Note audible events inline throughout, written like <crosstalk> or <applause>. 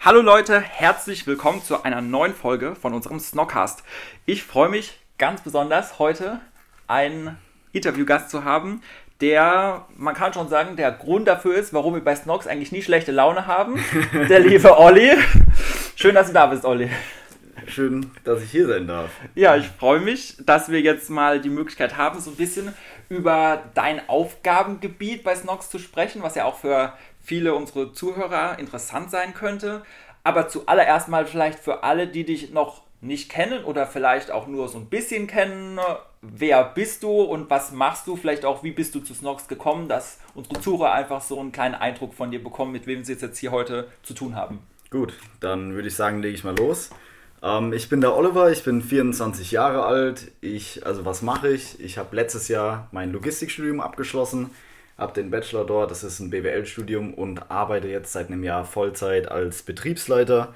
Hallo Leute, herzlich willkommen zu einer neuen Folge von unserem Snockcast. Ich freue mich ganz besonders heute einen Interviewgast zu haben, der, man kann schon sagen, der Grund dafür ist, warum wir bei Snocks eigentlich nie schlechte Laune haben. <laughs> Der liebe Olli. Schön, dass du da bist, Olli. Schön, dass ich hier sein darf. Ja, ich freue mich, dass wir jetzt mal die Möglichkeit haben, so ein bisschen über dein Aufgabengebiet bei Snox zu sprechen, was ja auch für viele unserer Zuhörer interessant sein könnte. Aber zuallererst mal vielleicht für alle, die dich noch nicht kennen oder vielleicht auch nur so ein bisschen kennen. Wer bist du und was machst du? Vielleicht auch, wie bist du zu Snox gekommen, dass unsere Zuhörer einfach so einen kleinen Eindruck von dir bekommen, mit wem sie jetzt hier heute zu tun haben. Gut, dann würde ich sagen, lege ich mal los. Ähm, ich bin der Oliver, ich bin 24 Jahre alt. Ich, also was mache ich? Ich habe letztes Jahr mein Logistikstudium abgeschlossen, habe den Bachelor dort, das ist ein BWL-Studium und arbeite jetzt seit einem Jahr Vollzeit als Betriebsleiter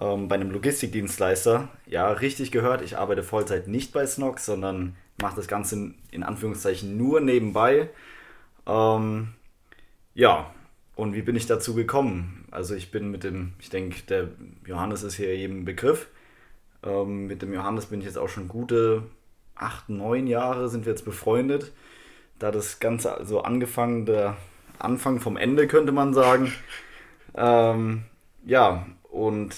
ähm, bei einem Logistikdienstleister. Ja, richtig gehört, ich arbeite Vollzeit nicht bei Snox, sondern mache das Ganze in, in Anführungszeichen nur nebenbei. Ähm, ja, und wie bin ich dazu gekommen? Also ich bin mit dem, ich denke, der Johannes ist hier jedem Begriff. Ähm, mit dem Johannes bin ich jetzt auch schon gute acht, neun Jahre sind wir jetzt befreundet. Da das Ganze also angefangen, der Anfang vom Ende könnte man sagen. Ähm, ja, und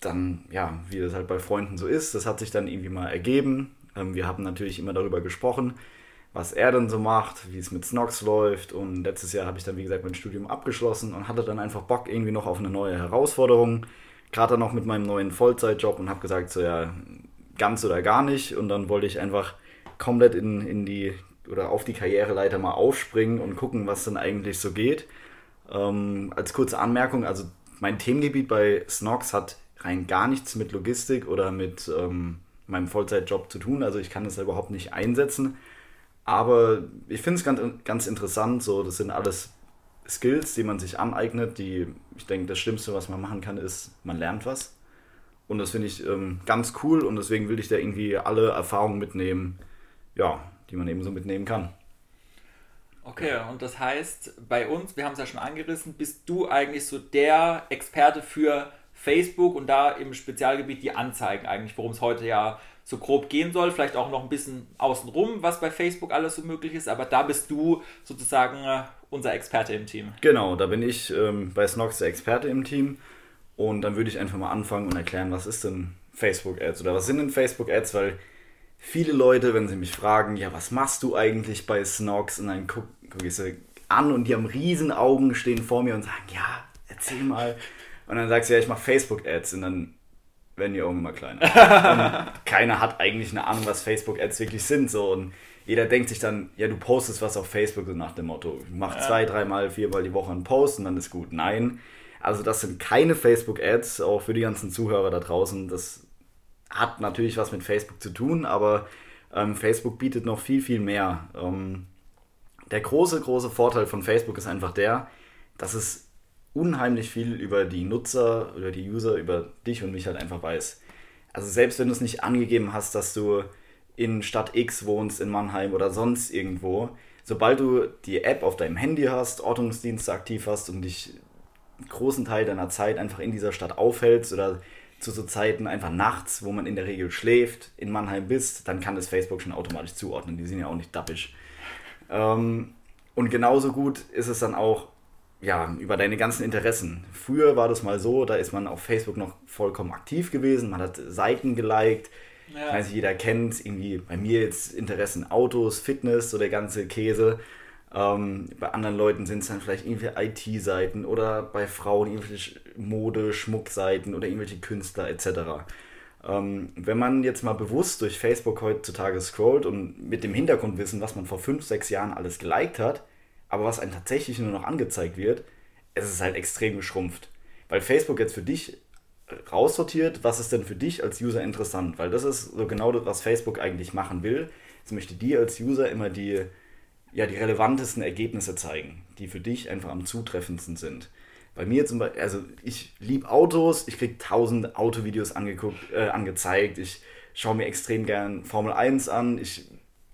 dann, ja, wie das halt bei Freunden so ist, das hat sich dann irgendwie mal ergeben. Ähm, wir haben natürlich immer darüber gesprochen, was er dann so macht, wie es mit Snox läuft. Und letztes Jahr habe ich dann, wie gesagt, mein Studium abgeschlossen und hatte dann einfach Bock irgendwie noch auf eine neue Herausforderung. Gerade dann noch mit meinem neuen Vollzeitjob und habe gesagt, so ja, ganz oder gar nicht. Und dann wollte ich einfach komplett in, in die oder auf die Karriereleiter mal aufspringen und gucken, was dann eigentlich so geht. Ähm, als kurze Anmerkung, also mein Themengebiet bei Snox hat rein gar nichts mit Logistik oder mit ähm, meinem Vollzeitjob zu tun. Also ich kann das ja überhaupt nicht einsetzen. Aber ich finde es ganz, ganz interessant. So, das sind alles Skills, die man sich aneignet. Die, ich denke, das Schlimmste, was man machen kann, ist, man lernt was. Und das finde ich ähm, ganz cool und deswegen will ich da irgendwie alle Erfahrungen mitnehmen, ja, die man eben so mitnehmen kann. Okay, und das heißt, bei uns, wir haben es ja schon angerissen, bist du eigentlich so der Experte für Facebook und da im Spezialgebiet die Anzeigen eigentlich, worum es heute ja so grob gehen soll. Vielleicht auch noch ein bisschen außenrum, was bei Facebook alles so möglich ist. Aber da bist du sozusagen äh, unser Experte im Team. Genau, da bin ich ähm, bei Snox der Experte im Team. Und dann würde ich einfach mal anfangen und erklären, was ist denn Facebook Ads oder was sind denn Facebook Ads, weil viele Leute, wenn sie mich fragen, ja, was machst du eigentlich bei Snox? Und dann gucke guck ich sie an und die haben riesen Augen, stehen vor mir und sagen, ja, erzähl mal. Und dann sagst du, ja, ich mache Facebook-Ads und dann werden die Augen immer kleiner. keiner hat eigentlich eine Ahnung, was Facebook-Ads wirklich sind. So. Und jeder denkt sich dann, ja, du postest was auf Facebook, so nach dem Motto, mach ja. zwei, dreimal, viermal die Woche einen Post und dann ist gut. Nein, also das sind keine Facebook-Ads, auch für die ganzen Zuhörer da draußen. Das hat natürlich was mit Facebook zu tun, aber ähm, Facebook bietet noch viel, viel mehr. Ähm, der große, große Vorteil von Facebook ist einfach der, dass es unheimlich viel über die Nutzer, über die User, über dich und mich halt einfach weiß. Also selbst wenn du es nicht angegeben hast, dass du in Stadt X wohnst, in Mannheim oder sonst irgendwo, sobald du die App auf deinem Handy hast, Ortungsdienste aktiv hast und dich einen großen Teil deiner Zeit einfach in dieser Stadt aufhältst oder zu so Zeiten einfach nachts, wo man in der Regel schläft, in Mannheim bist, dann kann das Facebook schon automatisch zuordnen. Die sind ja auch nicht dappisch. Ähm, und genauso gut ist es dann auch, ja, über deine ganzen Interessen. Früher war das mal so, da ist man auf Facebook noch vollkommen aktiv gewesen, man hat Seiten geliked, ja. ich weiß nicht, jeder kennt irgendwie bei mir jetzt Interessen Autos, Fitness, so der ganze Käse. Ähm, bei anderen Leuten sind es dann vielleicht irgendwelche IT-Seiten oder bei Frauen irgendwelche Mode, Schmuckseiten oder irgendwelche Künstler etc. Ähm, wenn man jetzt mal bewusst durch Facebook heutzutage scrollt und mit dem Hintergrundwissen, was man vor 5, 6 Jahren alles geliked hat, aber was einem tatsächlich nur noch angezeigt wird, es ist halt extrem geschrumpft. Weil Facebook jetzt für dich raussortiert, was ist denn für dich als User interessant, weil das ist so genau das, was Facebook eigentlich machen will. Es möchte dir als User immer die, ja, die relevantesten Ergebnisse zeigen, die für dich einfach am zutreffendsten sind. Bei mir zum Beispiel, also ich liebe Autos, ich kriege tausend Autovideos angeguckt, äh, angezeigt, ich schaue mir extrem gern Formel 1 an, ich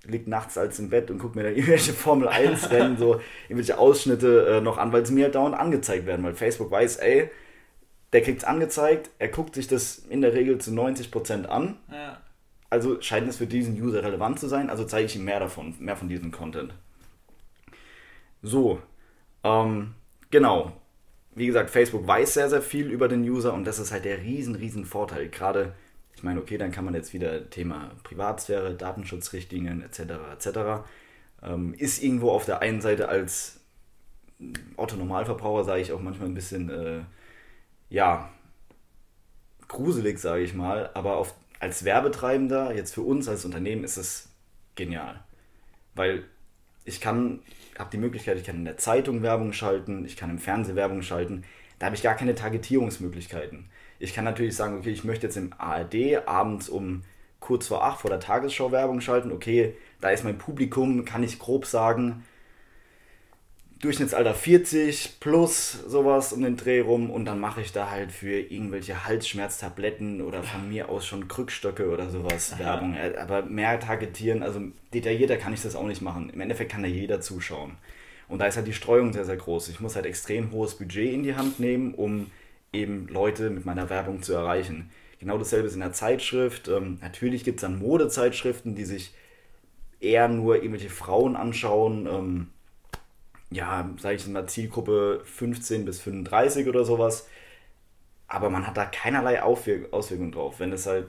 liege nachts als im Bett und gucke mir da <laughs> irgendwelche Formel 1 Rennen, so irgendwelche Ausschnitte äh, noch an, weil sie mir halt dauernd angezeigt werden, weil Facebook weiß, ey, der kriegt es angezeigt, er guckt sich das in der Regel zu 90% an. Ja. Also scheint es für diesen User relevant zu sein, also zeige ich ihm mehr davon, mehr von diesem Content. So, ähm, genau. Wie gesagt, Facebook weiß sehr, sehr viel über den User und das ist halt der riesen, riesen Vorteil. Gerade, ich meine, okay, dann kann man jetzt wieder Thema Privatsphäre, Datenschutzrichtlinien etc. etc. Ähm, ist irgendwo auf der einen Seite als Otto Normalverbraucher, sage ich auch manchmal ein bisschen äh, ja, gruselig, sage ich mal, aber auf, als Werbetreibender, jetzt für uns als Unternehmen, ist es genial. Weil ich kann, habe die Möglichkeit, ich kann in der Zeitung Werbung schalten, ich kann im Fernsehen Werbung schalten, da habe ich gar keine Targetierungsmöglichkeiten. Ich kann natürlich sagen, okay, ich möchte jetzt im ARD abends um kurz vor acht vor der Tagesschau Werbung schalten, okay, da ist mein Publikum, kann ich grob sagen, Durchschnittsalter 40 plus sowas um den Dreh rum und dann mache ich da halt für irgendwelche Halsschmerztabletten oder von mir aus schon Krückstöcke oder sowas. <laughs> Werbung. Äh, aber mehr targetieren, also detaillierter kann ich das auch nicht machen. Im Endeffekt kann da jeder zuschauen. Und da ist halt die Streuung sehr, sehr groß. Ich muss halt extrem hohes Budget in die Hand nehmen, um eben Leute mit meiner Werbung zu erreichen. Genau dasselbe ist in der Zeitschrift. Ähm, natürlich gibt es dann Modezeitschriften, die sich eher nur irgendwelche Frauen anschauen. Ja, sage ich mal, Zielgruppe 15 bis 35 oder sowas. Aber man hat da keinerlei Auswirkungen drauf. Wenn es halt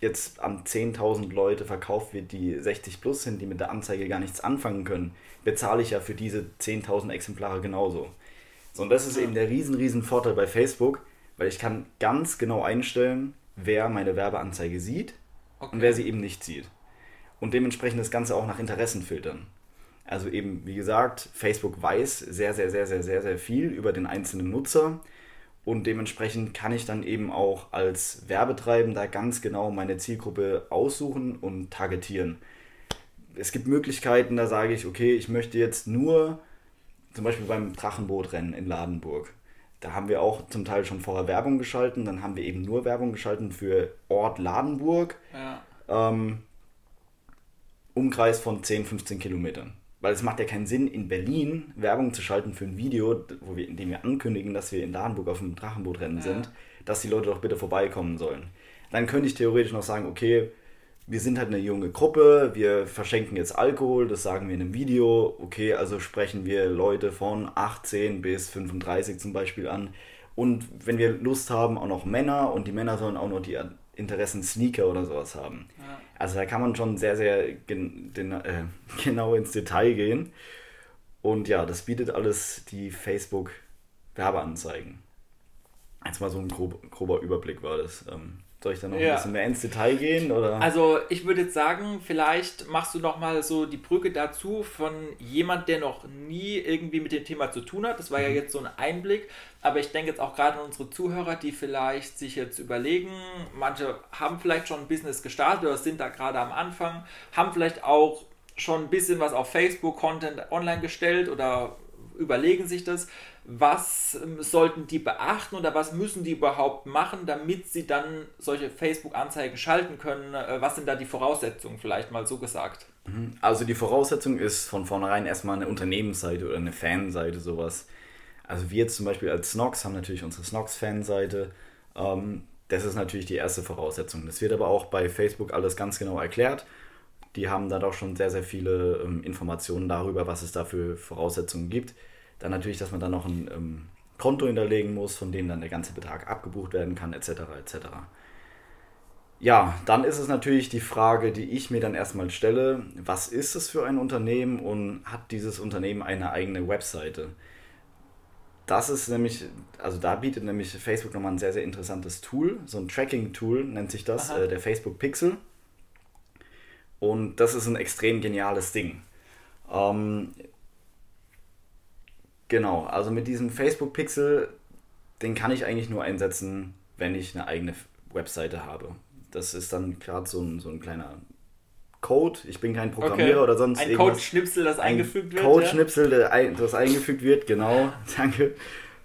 jetzt an 10.000 Leute verkauft wird, die 60 plus sind, die mit der Anzeige gar nichts anfangen können, bezahle ich ja für diese 10.000 Exemplare genauso. So, und das ist eben der riesen, riesen Vorteil bei Facebook, weil ich kann ganz genau einstellen, wer meine Werbeanzeige sieht okay. und wer sie eben nicht sieht. Und dementsprechend das Ganze auch nach Interessen filtern. Also eben, wie gesagt, Facebook weiß sehr, sehr, sehr, sehr, sehr, sehr viel über den einzelnen Nutzer und dementsprechend kann ich dann eben auch als Werbetreibender ganz genau meine Zielgruppe aussuchen und targetieren. Es gibt Möglichkeiten, da sage ich, okay, ich möchte jetzt nur, zum Beispiel beim Drachenbootrennen in Ladenburg, da haben wir auch zum Teil schon vorher Werbung geschalten, dann haben wir eben nur Werbung geschalten für Ort Ladenburg, ja. ähm, Umkreis von 10, 15 Kilometern. Weil es macht ja keinen Sinn, in Berlin Werbung zu schalten für ein Video, wo wir, in dem wir ankündigen, dass wir in Ladenburg auf dem Drachenbootrennen ja. sind, dass die Leute doch bitte vorbeikommen sollen. Dann könnte ich theoretisch noch sagen, okay, wir sind halt eine junge Gruppe, wir verschenken jetzt Alkohol, das sagen wir in einem Video. Okay, also sprechen wir Leute von 18 bis 35 zum Beispiel an. Und wenn wir Lust haben, auch noch Männer und die Männer sollen auch noch die Interessen Sneaker oder sowas haben. Ja. Also da kann man schon sehr, sehr gen den, äh, <laughs> genau ins Detail gehen. Und ja, das bietet alles die Facebook Werbeanzeigen. Jetzt mal so ein grob, grober Überblick war das. Ähm, soll ich da noch ja. ein bisschen mehr ins Detail gehen? Oder? Also ich würde jetzt sagen, vielleicht machst du noch mal so die Brücke dazu von jemand, der noch nie irgendwie mit dem Thema zu tun hat. Das war mhm. ja jetzt so ein Einblick. Aber ich denke jetzt auch gerade an unsere Zuhörer, die vielleicht sich jetzt überlegen, manche haben vielleicht schon ein Business gestartet oder sind da gerade am Anfang, haben vielleicht auch schon ein bisschen was auf Facebook Content online gestellt oder überlegen sich das was ähm, sollten die beachten oder was müssen die überhaupt machen, damit sie dann solche Facebook-Anzeigen schalten können? Äh, was sind da die Voraussetzungen, vielleicht mal so gesagt? Mhm. Also die Voraussetzung ist von vornherein erstmal eine Unternehmensseite oder eine Fanseite, sowas. Also wir zum Beispiel als Snox haben natürlich unsere Snox-Fanseite. Ähm, das ist natürlich die erste Voraussetzung. Das wird aber auch bei Facebook alles ganz genau erklärt. Die haben da doch schon sehr, sehr viele ähm, Informationen darüber, was es da für Voraussetzungen gibt. Dann natürlich, dass man dann noch ein ähm, Konto hinterlegen muss, von dem dann der ganze Betrag abgebucht werden kann, etc. etc. Ja, dann ist es natürlich die Frage, die ich mir dann erstmal stelle, was ist es für ein Unternehmen und hat dieses Unternehmen eine eigene Webseite? Das ist nämlich, also da bietet nämlich Facebook nochmal ein sehr, sehr interessantes Tool, so ein Tracking-Tool nennt sich das, äh, der Facebook Pixel. Und das ist ein extrem geniales Ding. Ähm, Genau, also mit diesem Facebook-Pixel den kann ich eigentlich nur einsetzen, wenn ich eine eigene Webseite habe. Das ist dann gerade so ein, so ein kleiner Code. Ich bin kein Programmierer okay. oder sonst ein irgendwas. Ein Code-Schnipsel, das eingefügt wird. Code-Schnipsel, ja? das eingefügt wird, genau. <laughs> Danke.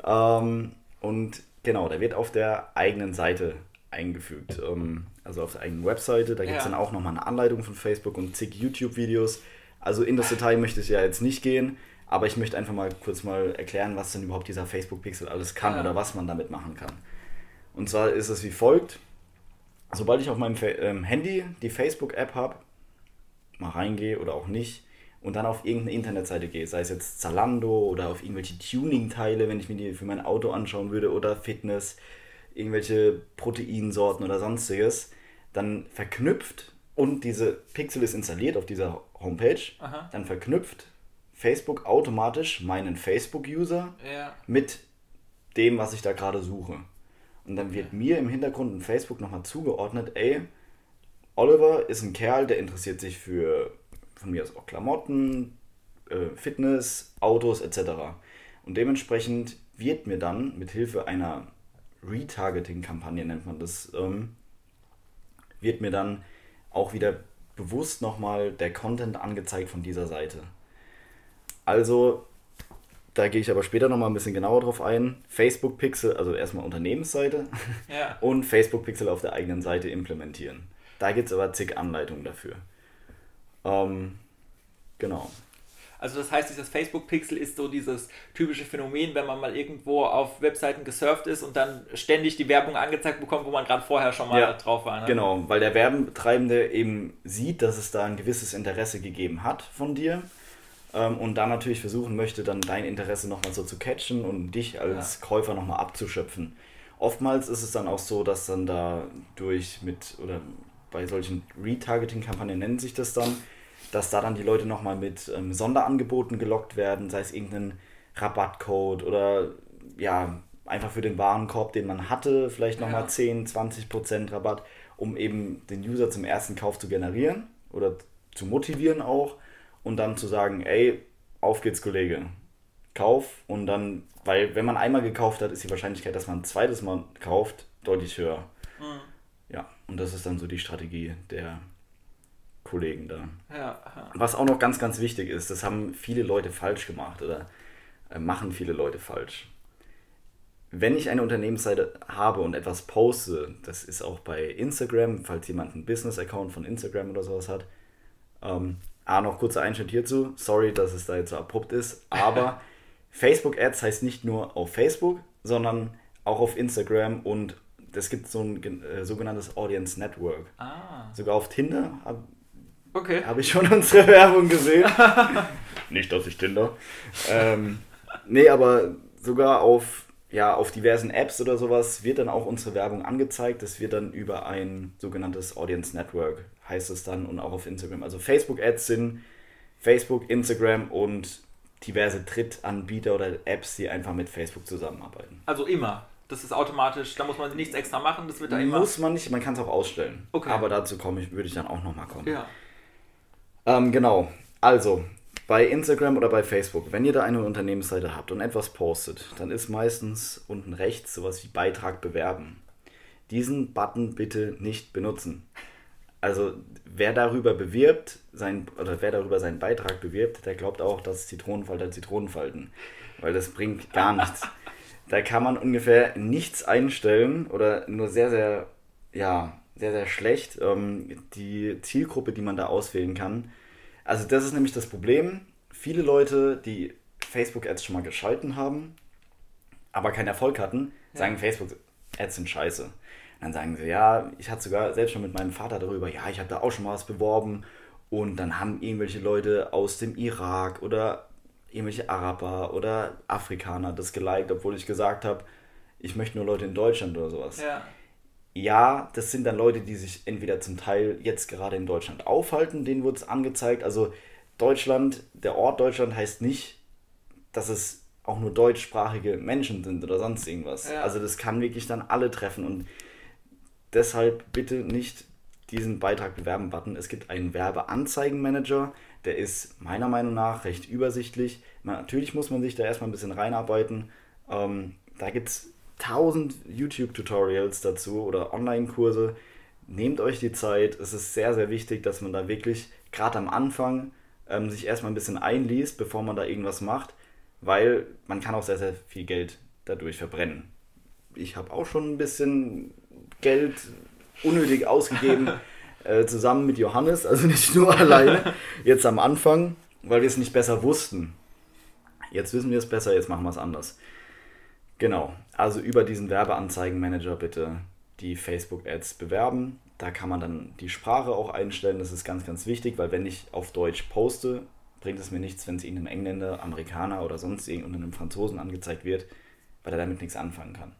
Ähm, und genau, der wird auf der eigenen Seite eingefügt. Ähm, also auf der eigenen Webseite. Da gibt es ja. dann auch nochmal eine Anleitung von Facebook und zig YouTube-Videos. Also in das Detail möchte ich ja jetzt nicht gehen, aber ich möchte einfach mal kurz mal erklären, was denn überhaupt dieser Facebook-Pixel alles kann ja. oder was man damit machen kann. Und zwar ist es wie folgt. Sobald ich auf meinem ähm, Handy die Facebook-App habe, mal reingehe oder auch nicht, und dann auf irgendeine Internetseite gehe, sei es jetzt Zalando oder auf irgendwelche Tuning-Teile, wenn ich mir die für mein Auto anschauen würde, oder Fitness, irgendwelche Proteinsorten oder sonstiges, dann verknüpft und diese Pixel ist installiert auf dieser Homepage, Aha. dann verknüpft Facebook automatisch meinen Facebook-User ja. mit dem, was ich da gerade suche. Und dann wird mir im Hintergrund in Facebook nochmal zugeordnet, ey, Oliver ist ein Kerl, der interessiert sich für von mir aus auch Klamotten, äh, Fitness, Autos etc. Und dementsprechend wird mir dann mit Hilfe einer Retargeting-Kampagne nennt man das, ähm, wird mir dann auch wieder bewusst nochmal der Content angezeigt von dieser Seite. Also, da gehe ich aber später nochmal ein bisschen genauer drauf ein. Facebook Pixel, also erstmal Unternehmensseite ja. <laughs> und Facebook Pixel auf der eigenen Seite implementieren. Da gibt es aber zig Anleitungen dafür. Ähm, genau. Also das heißt, dieses Facebook-Pixel ist so dieses typische Phänomen, wenn man mal irgendwo auf Webseiten gesurft ist und dann ständig die Werbung angezeigt bekommt, wo man gerade vorher schon mal ja, drauf war. Ne? Genau, weil der Werbetreibende eben sieht, dass es da ein gewisses Interesse gegeben hat von dir ähm, und dann natürlich versuchen möchte, dann dein Interesse nochmal so zu catchen und dich als ja. Käufer nochmal abzuschöpfen. Oftmals ist es dann auch so, dass dann da durch mit oder bei solchen Retargeting-Kampagnen nennen sich das dann, dass da dann die Leute nochmal mit ähm, Sonderangeboten gelockt werden, sei es irgendein Rabattcode oder ja, einfach für den Warenkorb, den man hatte, vielleicht nochmal ja. 10, 20 Prozent Rabatt, um eben den User zum ersten Kauf zu generieren oder zu motivieren auch und dann zu sagen, ey, auf geht's, Kollege, kauf und dann, weil wenn man einmal gekauft hat, ist die Wahrscheinlichkeit, dass man ein zweites Mal kauft, deutlich höher. Mhm. Ja, und das ist dann so die Strategie der Kollegen da. Ja, ja. Was auch noch ganz, ganz wichtig ist, das haben viele Leute falsch gemacht oder äh, machen viele Leute falsch. Wenn ich eine Unternehmensseite habe und etwas poste, das ist auch bei Instagram, falls jemand einen Business-Account von Instagram oder sowas hat. Ähm, ah, noch kurzer Einschnitt hierzu. Sorry, dass es da jetzt so abrupt ist, aber <laughs> Facebook Ads heißt nicht nur auf Facebook, sondern auch auf Instagram und es gibt so ein äh, sogenanntes Audience Network. Ah. Sogar auf Tinder habe Okay. Habe ich schon <laughs> unsere Werbung gesehen. <laughs> Nicht, dass ich Tinder. Ähm, nee, aber sogar auf, ja, auf diversen Apps oder sowas wird dann auch unsere Werbung angezeigt. Das wird dann über ein sogenanntes Audience Network, heißt es dann, und auch auf Instagram. Also Facebook-Ads sind Facebook, Instagram und diverse Drittanbieter oder Apps, die einfach mit Facebook zusammenarbeiten. Also immer. Das ist automatisch, da muss man nichts extra machen, das wird da immer. Muss man nicht, man kann es auch ausstellen. Okay. Aber dazu komme ich, würde ich dann auch nochmal kommen. Ja. Ähm, genau. Also, bei Instagram oder bei Facebook, wenn ihr da eine Unternehmensseite habt und etwas postet, dann ist meistens unten rechts sowas wie Beitrag bewerben. Diesen Button bitte nicht benutzen. Also wer darüber bewirbt, sein, oder wer darüber seinen Beitrag bewirbt, der glaubt auch, dass Zitronenfalter Zitronenfalten. Weil das bringt gar nichts. <laughs> Da kann man ungefähr nichts einstellen oder nur sehr, sehr, ja, sehr, sehr schlecht. Ähm, die Zielgruppe, die man da auswählen kann. Also das ist nämlich das Problem. Viele Leute, die Facebook-Ads schon mal geschalten haben, aber keinen Erfolg hatten, ja. sagen, Facebook-Ads sind scheiße. Dann sagen sie, ja, ich hatte sogar selbst schon mit meinem Vater darüber, ja, ich habe da auch schon mal was beworben. Und dann haben irgendwelche Leute aus dem Irak oder irgendwelche Araber oder Afrikaner das geliked, obwohl ich gesagt habe, ich möchte nur Leute in Deutschland oder sowas. Ja ja, das sind dann Leute, die sich entweder zum Teil jetzt gerade in Deutschland aufhalten, denen wurde es angezeigt. Also Deutschland, der Ort Deutschland heißt nicht, dass es auch nur deutschsprachige Menschen sind oder sonst irgendwas. Ja. Also das kann wirklich dann alle treffen und deshalb bitte nicht diesen Beitrag bewerben Button. Es gibt einen Werbeanzeigenmanager, der ist meiner Meinung nach recht übersichtlich. Natürlich muss man sich da erstmal ein bisschen reinarbeiten. Ähm, da gibt es tausend YouTube-Tutorials dazu oder Online-Kurse. Nehmt euch die Zeit. Es ist sehr, sehr wichtig, dass man da wirklich gerade am Anfang ähm, sich erstmal ein bisschen einliest, bevor man da irgendwas macht, weil man kann auch sehr, sehr viel Geld dadurch verbrennen. Ich habe auch schon ein bisschen Geld unnötig ausgegeben, <laughs> äh, zusammen mit Johannes, also nicht nur alleine, <laughs> jetzt am Anfang, weil wir es nicht besser wussten. Jetzt wissen wir es besser, jetzt machen wir es anders. Genau, also über diesen Werbeanzeigenmanager bitte die Facebook-Ads bewerben. Da kann man dann die Sprache auch einstellen, das ist ganz, ganz wichtig, weil wenn ich auf Deutsch poste, bringt es mir nichts, wenn es irgendeinem Engländer, Amerikaner oder sonst irgendeinem Franzosen angezeigt wird, weil er damit nichts anfangen kann.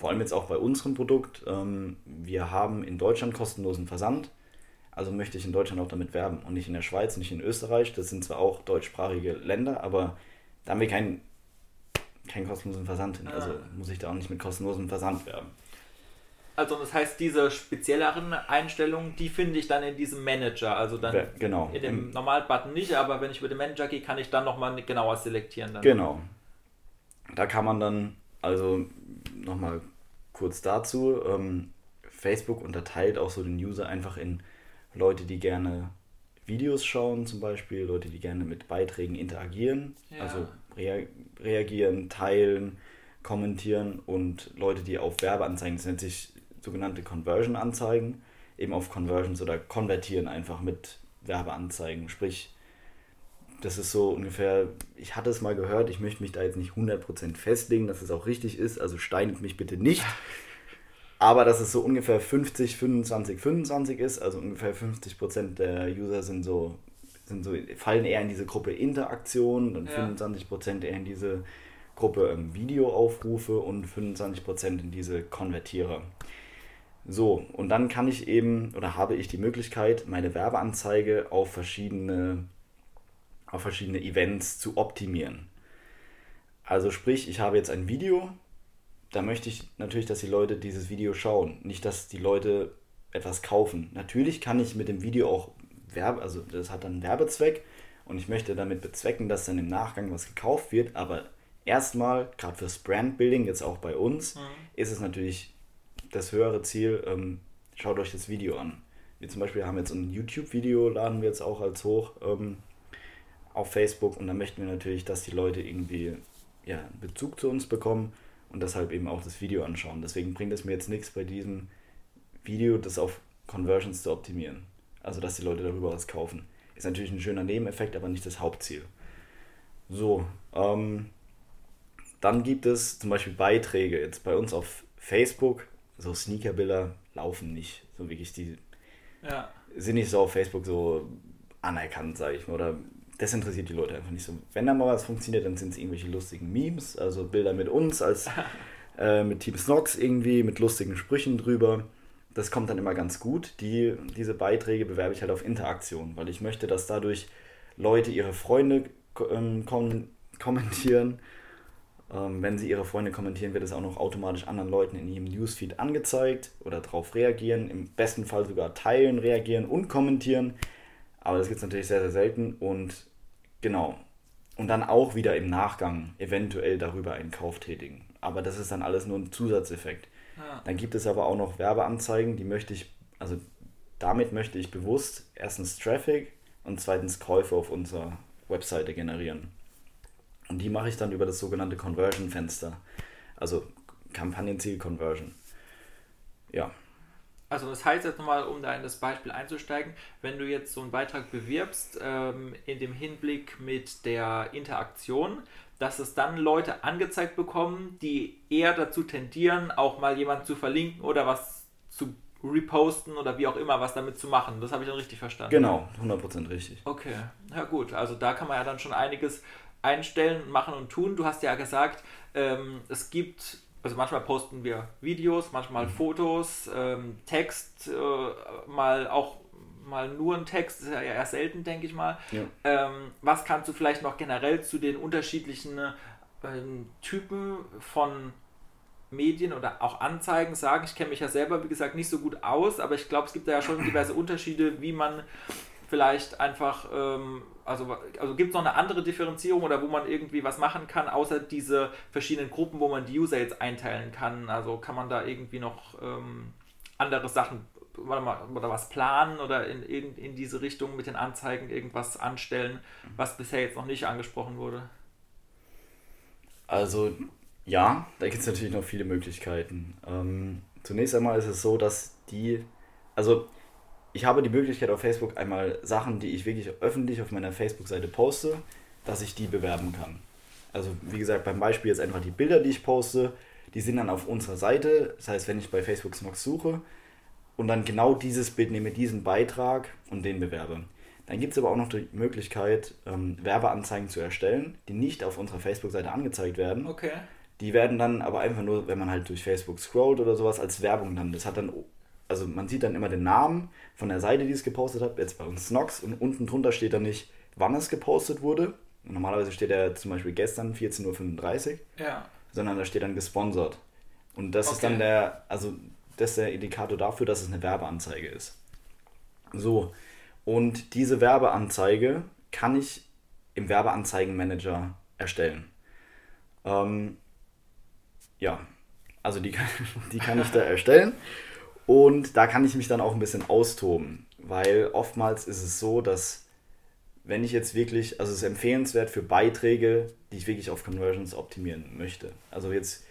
Vor allem jetzt auch bei unserem Produkt. Ähm, wir haben in Deutschland kostenlosen Versand, also möchte ich in Deutschland auch damit werben und nicht in der Schweiz, nicht in Österreich. Das sind zwar auch deutschsprachige Länder, aber da haben wir keinen keinen kostenlosen Versand hin. Also ah. muss ich da auch nicht mit kostenlosem Versand werben. Also das heißt, diese spezielleren Einstellungen, die finde ich dann in diesem Manager. Also dann genau. in dem Normal-Button nicht, aber wenn ich über den Manager gehe, kann ich dann nochmal genauer selektieren. Dann. Genau. Da kann man dann, also nochmal kurz dazu, ähm, Facebook unterteilt auch so den User einfach in Leute, die gerne Videos schauen zum Beispiel, Leute, die gerne mit Beiträgen interagieren, ja. also rea reagieren, teilen, kommentieren und Leute, die auf Werbeanzeigen, das nennt sich sogenannte Conversion-Anzeigen, eben auf Conversions oder konvertieren einfach mit Werbeanzeigen. Sprich, das ist so ungefähr, ich hatte es mal gehört, ich möchte mich da jetzt nicht 100% festlegen, dass es auch richtig ist, also steinet mich bitte nicht. Aber dass es so ungefähr 50, 25, 25 ist, also ungefähr 50% der User sind so, sind so, fallen eher in diese Gruppe Interaktion, dann ja. 25% eher in diese Gruppe ähm, Videoaufrufe und 25% in diese Konvertierer. So, und dann kann ich eben oder habe ich die Möglichkeit, meine Werbeanzeige auf verschiedene, auf verschiedene Events zu optimieren. Also sprich, ich habe jetzt ein Video, da möchte ich natürlich, dass die Leute dieses Video schauen, nicht, dass die Leute etwas kaufen. Natürlich kann ich mit dem Video auch Werbe, also das hat dann einen Werbezweck und ich möchte damit bezwecken, dass dann im Nachgang was gekauft wird, aber erstmal, gerade fürs Brandbuilding, jetzt auch bei uns, mhm. ist es natürlich das höhere Ziel, ähm, schaut euch das Video an. Wir zum Beispiel haben jetzt ein YouTube-Video, laden wir jetzt auch als hoch ähm, auf Facebook und da möchten wir natürlich, dass die Leute irgendwie ja, Bezug zu uns bekommen und deshalb eben auch das Video anschauen. Deswegen bringt es mir jetzt nichts bei diesem Video, das auf Conversions zu optimieren. Also, dass die Leute darüber was kaufen. Ist natürlich ein schöner Nebeneffekt, aber nicht das Hauptziel. So, ähm, dann gibt es zum Beispiel Beiträge. Jetzt bei uns auf Facebook, so Sneakerbilder laufen nicht. So wirklich, die ja. sind nicht so auf Facebook so anerkannt, sage ich mal. Oder das interessiert die Leute einfach nicht so. Wenn da mal was funktioniert, dann sind es irgendwelche lustigen Memes, also Bilder mit uns als <laughs> äh, mit Team Snox irgendwie, mit lustigen Sprüchen drüber. Das kommt dann immer ganz gut. Die, diese Beiträge bewerbe ich halt auf Interaktion, weil ich möchte, dass dadurch Leute ihre Freunde ähm, kom kommentieren. Ähm, wenn sie ihre Freunde kommentieren, wird es auch noch automatisch anderen Leuten in ihrem Newsfeed angezeigt oder darauf reagieren. Im besten Fall sogar teilen, reagieren und kommentieren. Aber das gibt es natürlich sehr, sehr selten und Genau. Und dann auch wieder im Nachgang eventuell darüber einen Kauf tätigen. Aber das ist dann alles nur ein Zusatzeffekt. Ja. Dann gibt es aber auch noch Werbeanzeigen, die möchte ich, also damit möchte ich bewusst erstens Traffic und zweitens Käufe auf unserer Webseite generieren. Und die mache ich dann über das sogenannte Conversion-Fenster. Also Kampagnenziel Conversion. Ja, also das heißt jetzt nochmal, um da in das Beispiel einzusteigen, wenn du jetzt so einen Beitrag bewirbst, ähm, in dem Hinblick mit der Interaktion, dass es dann Leute angezeigt bekommen, die eher dazu tendieren, auch mal jemanden zu verlinken oder was zu reposten oder wie auch immer was damit zu machen. Das habe ich dann richtig verstanden. Genau, 100% richtig. Okay, ja gut, also da kann man ja dann schon einiges einstellen, machen und tun. Du hast ja gesagt, ähm, es gibt also manchmal posten wir Videos, manchmal mhm. Fotos, ähm, Text, äh, mal auch mal nur ein Text, ist ja eher selten, denke ich mal. Ja. Ähm, was kannst du vielleicht noch generell zu den unterschiedlichen ähm, Typen von Medien oder auch Anzeigen sagen? Ich kenne mich ja selber, wie gesagt, nicht so gut aus, aber ich glaube, es gibt da ja schon diverse Unterschiede, wie man vielleicht einfach, ähm, also, also gibt es noch eine andere Differenzierung oder wo man irgendwie was machen kann, außer diese verschiedenen Gruppen, wo man die User jetzt einteilen kann? Also kann man da irgendwie noch ähm, andere Sachen oder was planen oder in, in, in diese Richtung mit den Anzeigen irgendwas anstellen, was bisher jetzt noch nicht angesprochen wurde? Also ja, da gibt es natürlich noch viele Möglichkeiten. Ähm, zunächst einmal ist es so, dass die, also ich habe die Möglichkeit auf Facebook einmal Sachen, die ich wirklich öffentlich auf meiner Facebook-Seite poste, dass ich die bewerben kann. Also wie gesagt, beim Beispiel jetzt einfach die Bilder, die ich poste, die sind dann auf unserer Seite. Das heißt, wenn ich bei Facebook Snox suche und dann genau dieses Bild nehme, diesen Beitrag und den bewerbe. Dann gibt es aber auch noch die Möglichkeit, ähm, Werbeanzeigen zu erstellen, die nicht auf unserer Facebook-Seite angezeigt werden. Okay. Die werden dann aber einfach nur, wenn man halt durch Facebook scrollt oder sowas, als Werbung dann. Das hat dann also man sieht dann immer den Namen von der Seite, die es gepostet hat, jetzt bei uns Snox und unten drunter steht dann nicht, wann es gepostet wurde. Normalerweise steht er zum Beispiel gestern 14.35 Uhr, ja. sondern da steht dann gesponsert. Und das okay. ist dann der, also das ist der Indikator dafür, dass es eine Werbeanzeige ist. So, und diese Werbeanzeige kann ich im Werbeanzeigenmanager erstellen. Ähm, ja, also die kann, <laughs> die kann ich da <laughs> erstellen. Und da kann ich mich dann auch ein bisschen austoben, weil oftmals ist es so, dass wenn ich jetzt wirklich, also es ist empfehlenswert für Beiträge, die ich wirklich auf Conversions optimieren möchte. Also jetzt,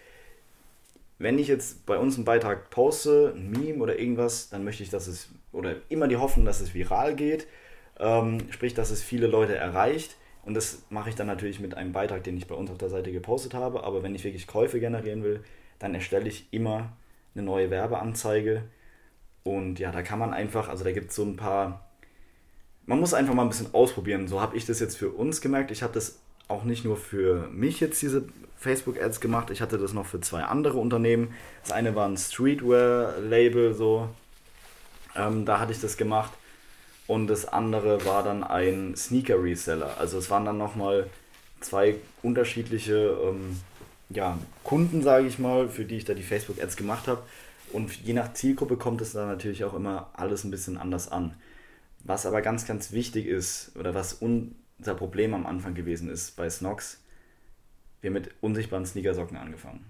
wenn ich jetzt bei uns einen Beitrag poste, ein Meme oder irgendwas, dann möchte ich, dass es, oder immer die Hoffnung, dass es viral geht, ähm, sprich, dass es viele Leute erreicht. Und das mache ich dann natürlich mit einem Beitrag, den ich bei uns auf der Seite gepostet habe. Aber wenn ich wirklich Käufe generieren will, dann erstelle ich immer eine neue Werbeanzeige. Und ja, da kann man einfach, also da gibt es so ein paar, man muss einfach mal ein bisschen ausprobieren. So habe ich das jetzt für uns gemerkt. Ich habe das auch nicht nur für mich jetzt diese Facebook-Ads gemacht, ich hatte das noch für zwei andere Unternehmen. Das eine war ein Streetwear-Label, so. Ähm, da hatte ich das gemacht. Und das andere war dann ein Sneaker-Reseller. Also es waren dann nochmal zwei unterschiedliche ähm, ja, Kunden, sage ich mal, für die ich da die Facebook-Ads gemacht habe. Und je nach Zielgruppe kommt es dann natürlich auch immer alles ein bisschen anders an. Was aber ganz, ganz wichtig ist, oder was unser Problem am Anfang gewesen ist bei Snox, wir haben mit unsichtbaren Sneakersocken angefangen.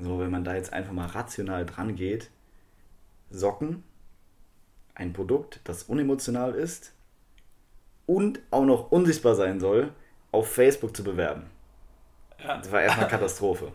So, wenn man da jetzt einfach mal rational dran geht, Socken, ein Produkt, das unemotional ist und auch noch unsichtbar sein soll, auf Facebook zu bewerben. Ja. Das war erstmal Katastrophe.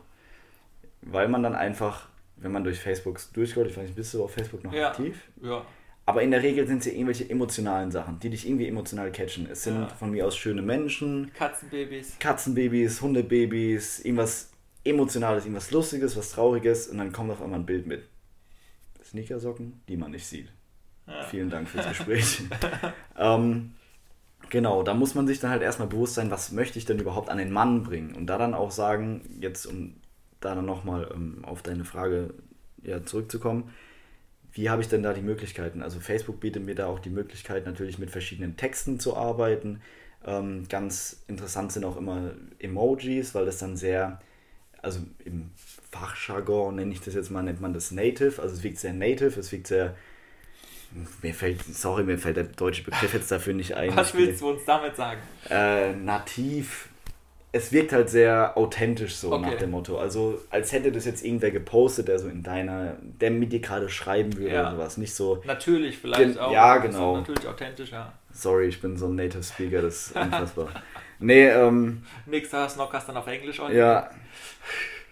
Weil man dann einfach, wenn man durch Facebook durchscrollt, ich weiß nicht, bist du auf Facebook noch ja. aktiv? Ja. Aber in der Regel sind es ja irgendwelche emotionalen Sachen, die dich irgendwie emotional catchen. Es sind ja. von mir aus schöne Menschen. Katzenbabys. Katzenbabys, Hundebabys, irgendwas Emotionales, irgendwas Lustiges, was Trauriges und dann kommt auf einmal ein Bild mit. Sneakersocken, die man nicht sieht. Ja. Vielen Dank fürs Gespräch. <laughs> ähm, Genau, da muss man sich dann halt erstmal bewusst sein, was möchte ich denn überhaupt an den Mann bringen. Und da dann auch sagen, jetzt um da dann nochmal ähm, auf deine Frage ja, zurückzukommen, wie habe ich denn da die Möglichkeiten? Also Facebook bietet mir da auch die Möglichkeit, natürlich mit verschiedenen Texten zu arbeiten. Ähm, ganz interessant sind auch immer Emojis, weil das dann sehr, also im Fachjargon nenne ich das jetzt mal, nennt man das Native. Also es wirkt sehr native, es wirkt sehr mir fällt, sorry, mir fällt der deutsche Begriff jetzt dafür nicht ein. Was willst du uns damit sagen? Äh, nativ. Es wirkt halt sehr authentisch so okay. nach dem Motto. Also als hätte das jetzt irgendwer gepostet, der so in deiner, der mit dir gerade schreiben würde ja. oder sowas. Nicht so. Natürlich vielleicht auch. Ja, genau. natürlich authentisch, ja. Sorry, ich bin so ein Native Speaker, das ist unfassbar. <laughs> nee, ähm. Nächster Snockers dann auf Englisch auch. Ja.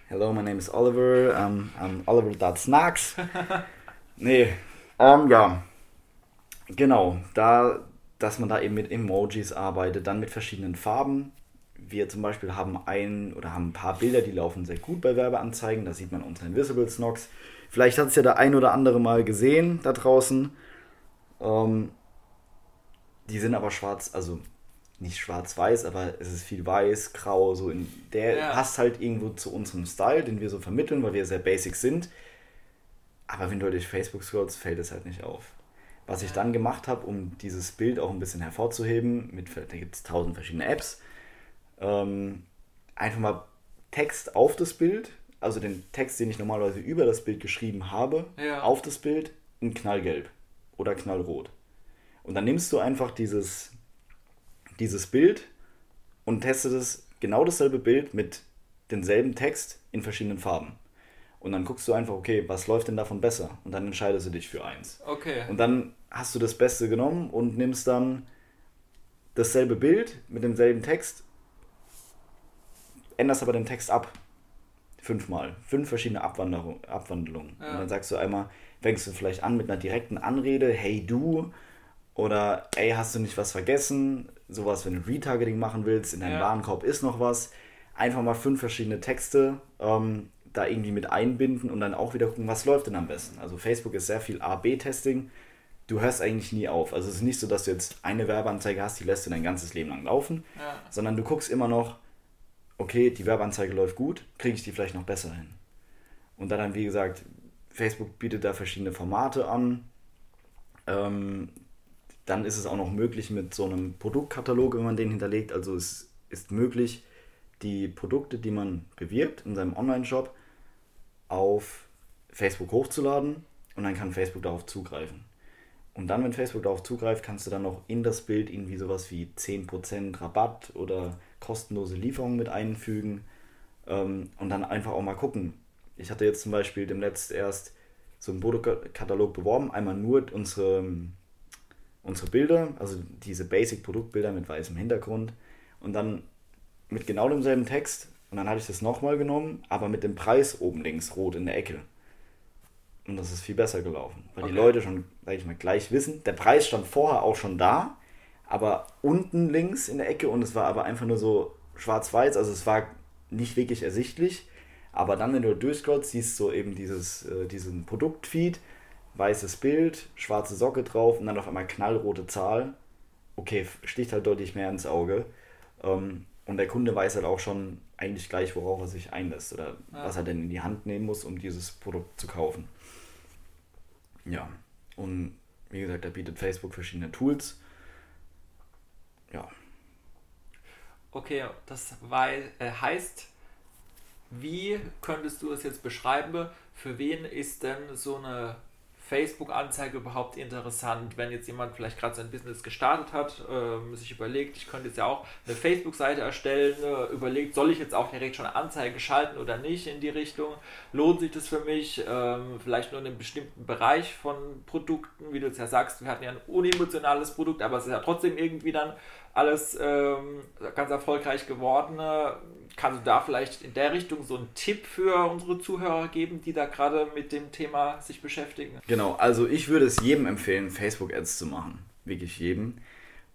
Hello, my name is Oliver. Um, I'm Oliver.snacks. <laughs> nee, ähm, ja. Genau, da, dass man da eben mit Emojis arbeitet, dann mit verschiedenen Farben. Wir zum Beispiel haben ein oder haben ein paar Bilder, die laufen sehr gut bei Werbeanzeigen. Da sieht man unsere Invisible Snox. Vielleicht hat es ja der ein oder andere mal gesehen da draußen. Ähm, die sind aber schwarz, also nicht schwarz-weiß, aber es ist viel weiß, grau, so in der ja. passt halt irgendwo zu unserem Style, den wir so vermitteln, weil wir sehr basic sind. Aber wenn du durch Facebook scrollst, fällt es halt nicht auf. Was ich dann gemacht habe, um dieses Bild auch ein bisschen hervorzuheben, mit, da gibt es tausend verschiedene Apps, ähm, einfach mal Text auf das Bild, also den Text, den ich normalerweise über das Bild geschrieben habe, ja. auf das Bild in knallgelb oder knallrot. Und dann nimmst du einfach dieses, dieses Bild und testest es genau dasselbe Bild mit denselben Text in verschiedenen Farben. Und dann guckst du einfach, okay, was läuft denn davon besser? Und dann entscheidest du dich für eins. Okay. Und dann hast du das Beste genommen und nimmst dann dasselbe Bild mit demselben Text, änderst aber den Text ab. Fünfmal. Fünf verschiedene Abwanderung, Abwandlungen. Ja. Und dann sagst du einmal, fängst du vielleicht an mit einer direkten Anrede, hey du, oder ey, hast du nicht was vergessen? Sowas, wenn du Retargeting machen willst, in deinem Ja. Warenkorb ist noch was. Einfach mal fünf verschiedene Texte ähm, da irgendwie mit einbinden und dann auch wieder gucken, was läuft denn am besten. Also Facebook ist sehr viel A-B-Testing. Du hörst eigentlich nie auf. Also es ist nicht so, dass du jetzt eine Werbeanzeige hast, die lässt du dein ganzes Leben lang laufen, Ja. sondern du guckst immer noch, okay, die Werbeanzeige läuft gut, kriege ich die vielleicht noch besser hin. Und dann, dann, wie gesagt, Facebook bietet da verschiedene Formate an. Ähm, dann ist es auch noch möglich mit so einem Produktkatalog, wenn man den hinterlegt. Also es ist möglich, die Produkte, die man bewirbt in seinem Online-Shop, auf Facebook hochzuladen und dann kann Facebook darauf zugreifen. Und dann, wenn Facebook darauf zugreift, kannst du dann noch in das Bild irgendwie sowas wie 10% Rabatt oder kostenlose Lieferung mit einfügen ähm, und dann einfach auch mal gucken. Ich hatte jetzt zum Beispiel demnächst erst so einen Produktkatalog beworben, einmal nur unsere, unsere Bilder, also diese Basic-Produktbilder mit weißem Hintergrund und dann mit genau demselben Text und dann hatte ich das nochmal genommen, aber mit dem Preis oben links rot in der Ecke. Und das ist viel besser gelaufen, weil die Okay. Leute schon, sag ich mal, gleich wissen. Der Preis stand vorher auch schon da, aber unten links in der Ecke und es war aber einfach nur so schwarz-weiß, also es war nicht wirklich ersichtlich. Aber dann, wenn du durchscrollst, siehst du eben dieses, äh, diesen Produktfeed, weißes Bild, schwarze Socke drauf und dann auf einmal knallrote Zahl. Okay, sticht halt deutlich mehr ins Auge. Ähm, und der Kunde weiß halt auch schon eigentlich gleich, worauf er sich einlässt oder Ja. was er denn in die Hand nehmen muss, um dieses Produkt zu kaufen. Ja, und wie gesagt, da bietet Facebook verschiedene Tools. Ja, Okay, das äh, heißt, wie könntest du es jetzt beschreiben? Für wen ist denn so eine Facebook-Anzeige überhaupt interessant, wenn jetzt jemand vielleicht gerade sein Business gestartet hat, ähm, sich überlegt, ich könnte jetzt ja auch eine Facebook-Seite erstellen, äh, überlegt, soll ich jetzt auch direkt schon Anzeige schalten oder nicht in die Richtung? Lohnt sich das für mich? Ähm, vielleicht nur in einem bestimmten Bereich von Produkten, wie du es ja sagst, wir hatten ja ein unemotionales Produkt, aber es ist ja trotzdem irgendwie dann alles ähm, ganz erfolgreich geworden. Kannst du da vielleicht in der Richtung so einen Tipp für unsere Zuhörer geben, die da gerade mit dem Thema sich beschäftigen? Genau, also ich würde es jedem empfehlen, Facebook-Ads zu machen. Wirklich jedem.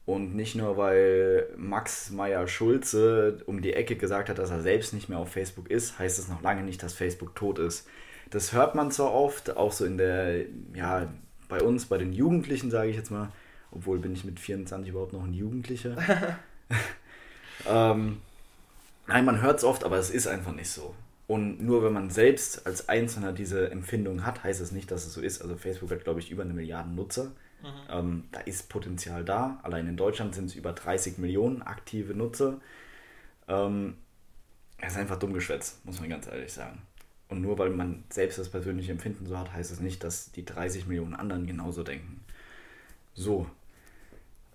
Und nicht nur, weil Max Meyer Schulze um die Ecke gesagt hat, dass er selbst nicht mehr auf Facebook ist, heißt es noch lange nicht, dass Facebook tot ist. Das hört man zwar oft, auch so in der, ja, bei uns, bei den Jugendlichen, sage ich jetzt mal, obwohl bin ich mit 24 überhaupt noch ein Jugendlicher. <laughs> ähm, nein, man hört es oft, aber es ist einfach nicht so. Und nur wenn man selbst als Einzelner diese Empfindung hat, heißt es nicht, dass es so ist. Also Facebook hat, glaube ich, über eine Milliarde Nutzer. Ähm, da ist Potenzial da. Allein in Deutschland sind es über 30 Millionen aktive Nutzer. Ähm, es ist einfach dumm geschwätzt, muss man ganz ehrlich sagen. Und nur weil man selbst das persönliche Empfinden so hat, heißt es nicht, dass die 30 Millionen anderen genauso denken. So.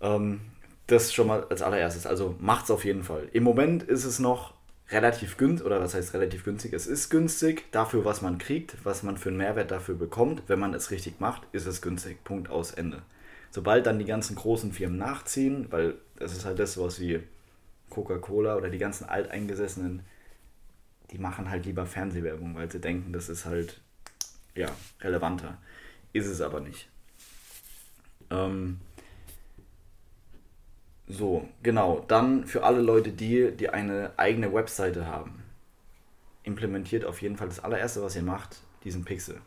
Ähm, das schon mal als allererstes. Also macht's auf jeden Fall. Im Moment ist es noch relativ günstig, oder was heißt relativ günstig? Es ist günstig dafür, was man kriegt, was man für einen Mehrwert dafür bekommt. Wenn man es richtig macht, ist es günstig. Punkt aus Ende. Sobald dann die ganzen großen Firmen nachziehen, weil das ist halt das, was wie Coca-Cola oder die ganzen alteingesessenen, die machen halt lieber Fernsehwerbung, weil sie denken, das ist halt ja relevanter. Ist es aber nicht. Ähm, so, genau. Dann für alle Leute, die, die eine eigene Webseite haben, implementiert auf jeden Fall das allererste, was ihr macht, diesen Pixel.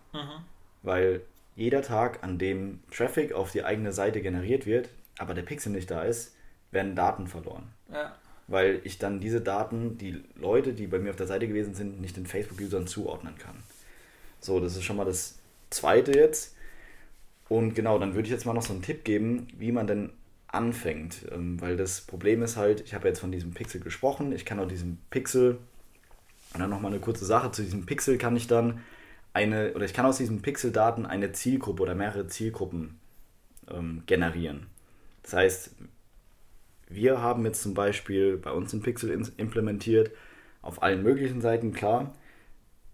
Weil jeder Tag, an dem Traffic auf die eigene Seite generiert wird, aber der Pixel nicht da ist, werden Daten verloren. Ja. Weil ich dann diese Daten, die Leute, die bei mir auf der Seite gewesen sind, nicht den Facebook-Usern zuordnen kann. So, das ist schon mal das zweite jetzt. Und genau, dann würde ich jetzt mal noch so einen Tipp geben, wie man denn anfängt. Ähm, Weil das Problem ist halt, ich habe jetzt von diesem Pixel gesprochen, ich kann auch diesen Pixel, und dann nochmal eine kurze Sache, zu diesem Pixel kann ich dann eine, oder ich kann aus diesen Pixel-Daten eine Zielgruppe oder mehrere Zielgruppen ähm, generieren. Das heißt, wir haben jetzt zum Beispiel bei uns in Pixel implementiert, auf allen möglichen Seiten, klar.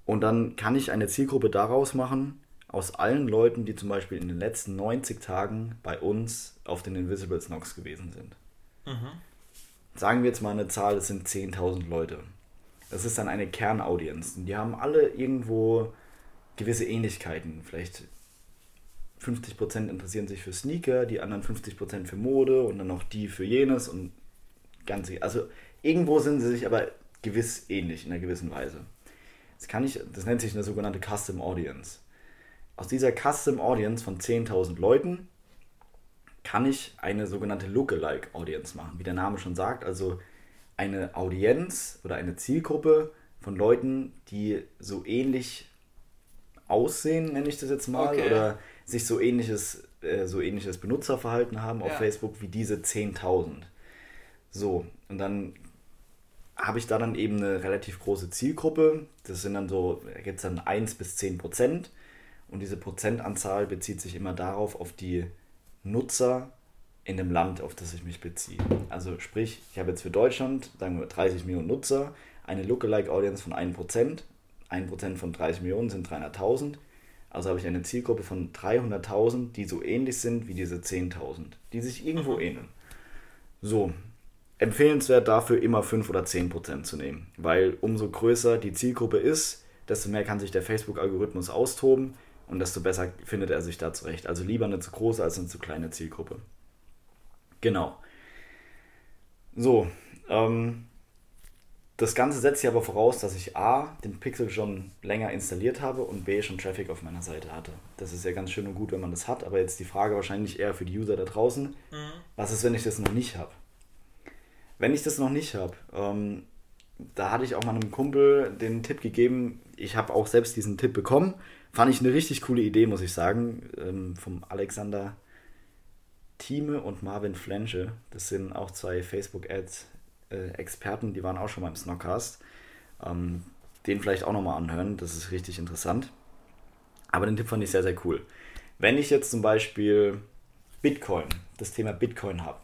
Und dann kann ich eine Zielgruppe daraus machen, aus allen Leuten, die zum Beispiel in den letzten 90 Tagen bei uns auf den Invisible Snogs gewesen sind. Mhm. Sagen wir jetzt mal eine Zahl, das sind 10.000 Leute. Das ist dann eine Kernaudienz. Die haben alle irgendwo gewisse Ähnlichkeiten. Vielleicht 50% interessieren sich für Sneaker, die anderen 50% für Mode und dann noch die für jenes und ganz. Also irgendwo sind sie sich aber gewiss ähnlich in einer gewissen Weise. Das, kann ich, das nennt sich eine sogenannte Custom Audience. Aus dieser Custom Audience von 10.000 Leuten kann ich eine sogenannte Lookalike Audience machen, wie der Name schon sagt. Also eine Audienz oder eine Zielgruppe von Leuten, die so ähnlich aussehen, nenne ich das jetzt mal, okay. oder sich so ähnliches, äh, so ähnliches Benutzerverhalten haben auf ja. Facebook wie diese 10.000. So, und dann habe ich da dann eben eine relativ große Zielgruppe. Das sind dann so, da gibt es dann 1 bis 10 Prozent. Und diese Prozentanzahl bezieht sich immer darauf, auf die Nutzer in dem Land, auf das ich mich beziehe. Also sprich, ich habe jetzt für Deutschland, sagen wir 30 Millionen Nutzer, eine Lookalike-Audience von 1%. 1% von 30 Millionen sind 300.000. Also habe ich eine Zielgruppe von 300.000, die so ähnlich sind wie diese 10.000, die sich irgendwo mhm. ähneln. So, empfehlenswert dafür immer 5 oder 10% zu nehmen, weil umso größer die Zielgruppe ist, desto mehr kann sich der Facebook-Algorithmus austoben und desto besser findet er sich da zurecht. Also lieber eine zu große als eine zu kleine Zielgruppe. Genau. So, ähm, das Ganze setzt sich aber voraus, dass ich A, den Pixel schon länger installiert habe und B, schon Traffic auf meiner Seite hatte. Das ist ja ganz schön und gut, wenn man das hat, aber jetzt die Frage wahrscheinlich eher für die User da draußen, mhm. was ist, wenn ich das noch nicht habe? Wenn ich das noch nicht habe, ähm, da hatte ich auch mal einem Kumpel den Tipp gegeben, ich habe auch selbst diesen Tipp bekommen, fand ich eine richtig coole Idee, muss ich sagen, ähm, vom Alexander Thieme und Marvin Flensche. Das sind auch zwei Facebook-Ads äh, die waren auch schon mal im Snockcast. Ähm, den vielleicht auch nochmal anhören, das ist richtig interessant. Aber den Tipp fand ich sehr, sehr cool. Wenn ich jetzt zum Beispiel Bitcoin, das Thema Bitcoin habe,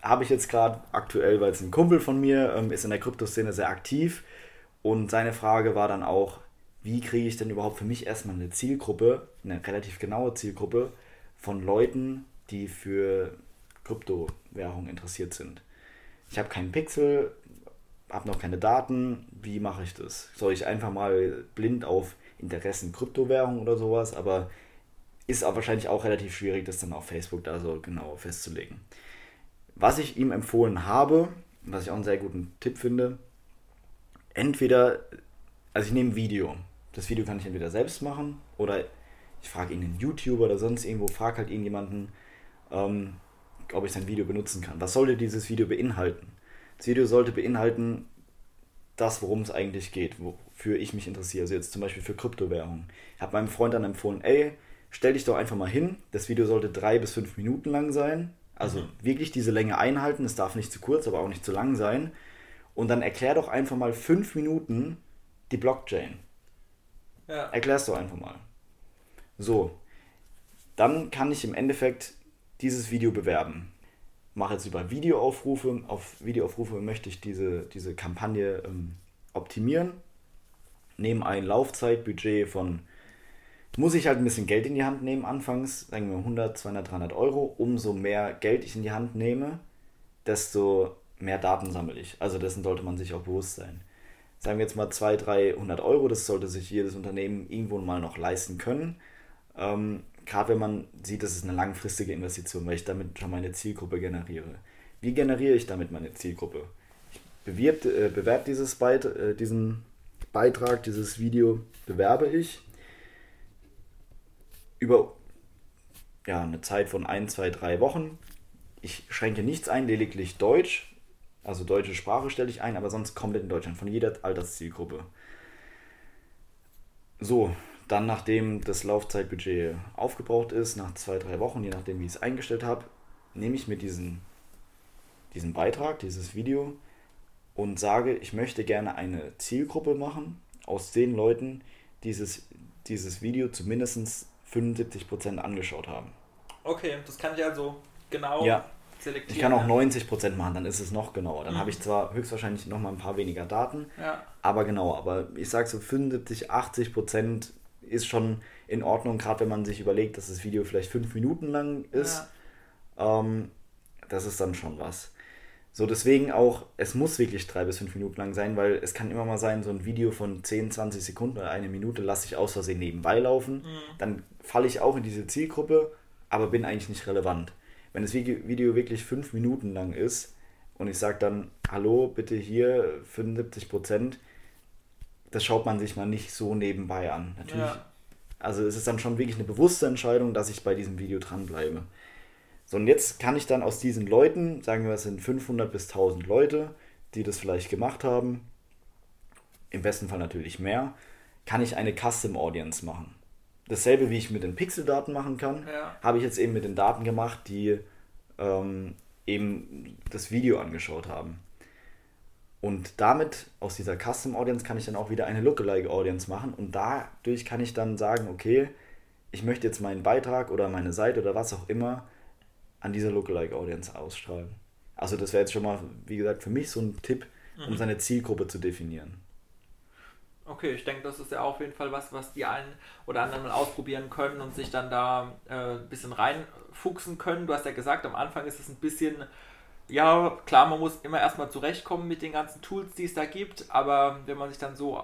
habe ich jetzt gerade aktuell, weil es ein Kumpel von mir ähm, ist in der Kryptoszene sehr aktiv und seine Frage war dann auch, wie kriege ich denn überhaupt für mich erstmal eine Zielgruppe, eine relativ genaue Zielgruppe von Leuten, die für Kryptowährungen interessiert sind ich habe keinen Pixel, habe noch keine Daten, wie mache ich das? Soll ich einfach mal blind auf Interessen Kryptowährung oder sowas, aber ist auch wahrscheinlich auch relativ schwierig, das dann auf Facebook da so genau festzulegen. Was ich ihm empfohlen habe, was ich auch einen sehr guten Tipp finde, entweder, also ich nehme Video. Das Video kann ich entweder selbst machen oder ich frage irgendeinen YouTuber oder sonst irgendwo, frage halt irgendjemanden, ähm, ob ich sein Video benutzen kann. Was sollte dieses Video beinhalten? Das Video sollte beinhalten das, worum es eigentlich geht, wofür ich mich interessiere. Also jetzt zum Beispiel für Kryptowährungen. Ich habe meinem Freund dann empfohlen, ey, stell dich doch einfach mal hin. Das Video sollte drei bis fünf Minuten lang sein. Also mhm. wirklich diese Länge einhalten. Es darf nicht zu kurz, aber auch nicht zu lang sein. Und dann erklär doch einfach mal fünf Minuten die Blockchain. Ja. Erklär's doch einfach mal. So. Dann kann ich im Endeffekt dieses Video bewerben. Mache jetzt über Videoaufrufe. Auf Videoaufrufe möchte ich diese, diese Kampagne ähm, optimieren. Nehme ein Laufzeitbudget von, muss ich halt ein bisschen Geld in die Hand nehmen anfangs, sagen wir 100, 200, 300 Euro. Umso mehr Geld ich in die Hand nehme, desto mehr Daten sammle ich. Also dessen sollte man sich auch bewusst sein. Sagen wir jetzt mal 200, 300 Euro, das sollte sich jedes Unternehmen irgendwo mal noch leisten können. Ähm, gerade wenn man sieht, das ist eine langfristige Investition, weil ich damit schon meine Zielgruppe generiere. Wie generiere ich damit meine Zielgruppe? Ich bewirb, äh, bewerbe dieses Beit, äh, diesen Beitrag, dieses Video, bewerbe ich über ja, eine Zeit von ein, zwei, drei Wochen. Ich schränke nichts ein, lediglich Deutsch. Also deutsche Sprache stelle ich ein, aber sonst komplett in Deutschland, von jeder Alterszielgruppe. So, dann, nachdem das Laufzeitbudget aufgebraucht ist, nach zwei, drei Wochen, je nachdem, wie ich es eingestellt habe, nehme ich mir diesen, diesen Beitrag, dieses Video und sage, ich möchte gerne eine Zielgruppe machen aus den Leuten, die dieses, dieses Video zumindest 75% angeschaut haben. Okay, das kann ich also genau Ja. Selektieren. Ich kann auch ja. 90% machen, dann ist es noch genauer. Dann Mhm. habe ich zwar höchstwahrscheinlich noch mal ein paar weniger Daten, Ja. aber genauer. Aber ich sage so 75, 80% ist schon in Ordnung, gerade wenn man sich überlegt, dass das Video vielleicht fünf Minuten lang ist. Ähm, das ist dann schon was. So, deswegen auch, es muss wirklich drei bis fünf Minuten lang sein, weil es kann immer mal sein, so ein Video von 10, 20 Sekunden oder eine Minute lasse ich aus Versehen nebenbei laufen. Dann falle ich auch in diese Zielgruppe, aber bin eigentlich nicht relevant. Wenn das Video wirklich fünf Minuten lang ist und ich sage dann, hallo, bitte hier 75 Prozent, das schaut man sich mal nicht so nebenbei an. Natürlich Ja. also es ist dann schon wirklich eine bewusste Entscheidung, dass ich bei diesem Video dranbleibe. So, und jetzt kann ich dann aus diesen Leuten, sagen wir, es sind 500 bis 1000 Leute, die das vielleicht gemacht haben, im besten Fall natürlich mehr, kann ich eine Custom Audience machen. Dasselbe, wie ich mit den Pixeldaten machen kann, Ja. habe ich jetzt eben mit den Daten gemacht, die ähm, eben das Video angeschaut haben. Und damit, aus dieser Custom Audience, kann ich dann auch wieder eine Lookalike Audience machen. Und dadurch kann ich dann sagen, okay, ich möchte jetzt meinen Beitrag oder meine Seite oder was auch immer an dieser Lookalike Audience ausstrahlen. Also das wäre jetzt schon mal, wie gesagt, für mich so ein Tipp, um seine Zielgruppe zu definieren. Okay, ich denke, das ist ja auf jeden Fall was, was die einen oder anderen mal ausprobieren können und sich dann da äh, ein bisschen reinfuchsen können. Du hast ja gesagt, am Anfang ist es ein bisschen, ja, klar, man muss immer erstmal zurechtkommen mit den ganzen Tools, die es da gibt, aber wenn man sich dann so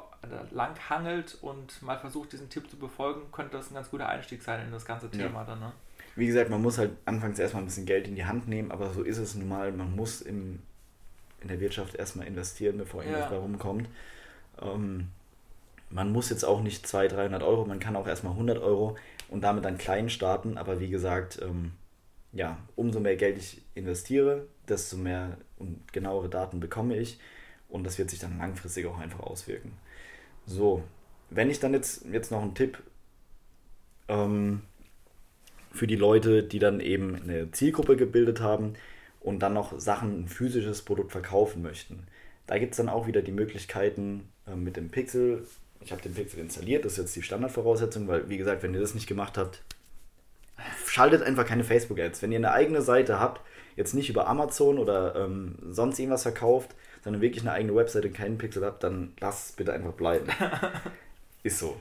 lang hangelt und mal versucht, diesen Tipp zu befolgen, könnte das ein ganz guter Einstieg sein in das ganze Ja. Thema dann, ne? Wie gesagt, man muss halt anfangs erstmal ein bisschen Geld in die Hand nehmen, aber so ist es nun mal. Man muss im, in der Wirtschaft erstmal investieren, bevor Ja. irgendwas bei rumkommt. Ähm, man muss jetzt auch nicht 200, 300 Euro, man kann auch erstmal 100 Euro und damit dann klein starten. Aber wie gesagt, ähm, ja, umso mehr Geld ich investiere, desto mehr und genauere Daten bekomme ich und das wird sich dann langfristig auch einfach auswirken. So, wenn ich dann jetzt, jetzt noch einen Tipp ähm, für die Leute, die dann eben eine Zielgruppe gebildet haben und dann noch Sachen, ein physisches Produkt verkaufen möchten. Da gibt es dann auch wieder die Möglichkeiten äh, mit dem Pixel. Ich habe den Pixel installiert, das ist jetzt die Standardvoraussetzung, weil wie gesagt, wenn ihr das nicht gemacht habt, schaltet einfach keine Facebook-Ads. Wenn ihr eine eigene Seite habt, jetzt nicht über Amazon oder ähm, sonst irgendwas verkauft, sondern wirklich eine eigene Webseite und keinen Pixel habt, dann lasst es bitte einfach bleiben. <laughs> Ist so.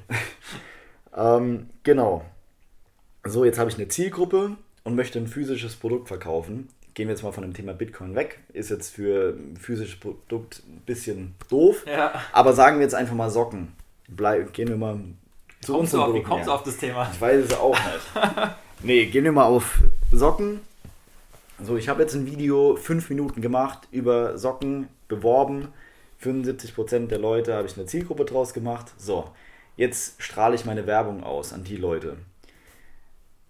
<laughs> ähm, genau. So, jetzt habe ich eine Zielgruppe und möchte ein physisches Produkt verkaufen. Gehen wir jetzt mal von dem Thema Bitcoin weg. Ist jetzt für ein physisches Produkt ein bisschen doof. Ja. Aber sagen wir jetzt einfach mal Socken. Bleib, gehen wir mal zu Kommst unserem auf, wie kommst du auf das Thema? Ich weiß es auch nicht. <laughs> nee, gehen wir mal auf Socken. So, ich habe jetzt ein Video, fünf Minuten gemacht, über Socken beworben. 75% der Leute habe ich eine Zielgruppe draus gemacht. So, jetzt strahle ich meine Werbung aus an die Leute.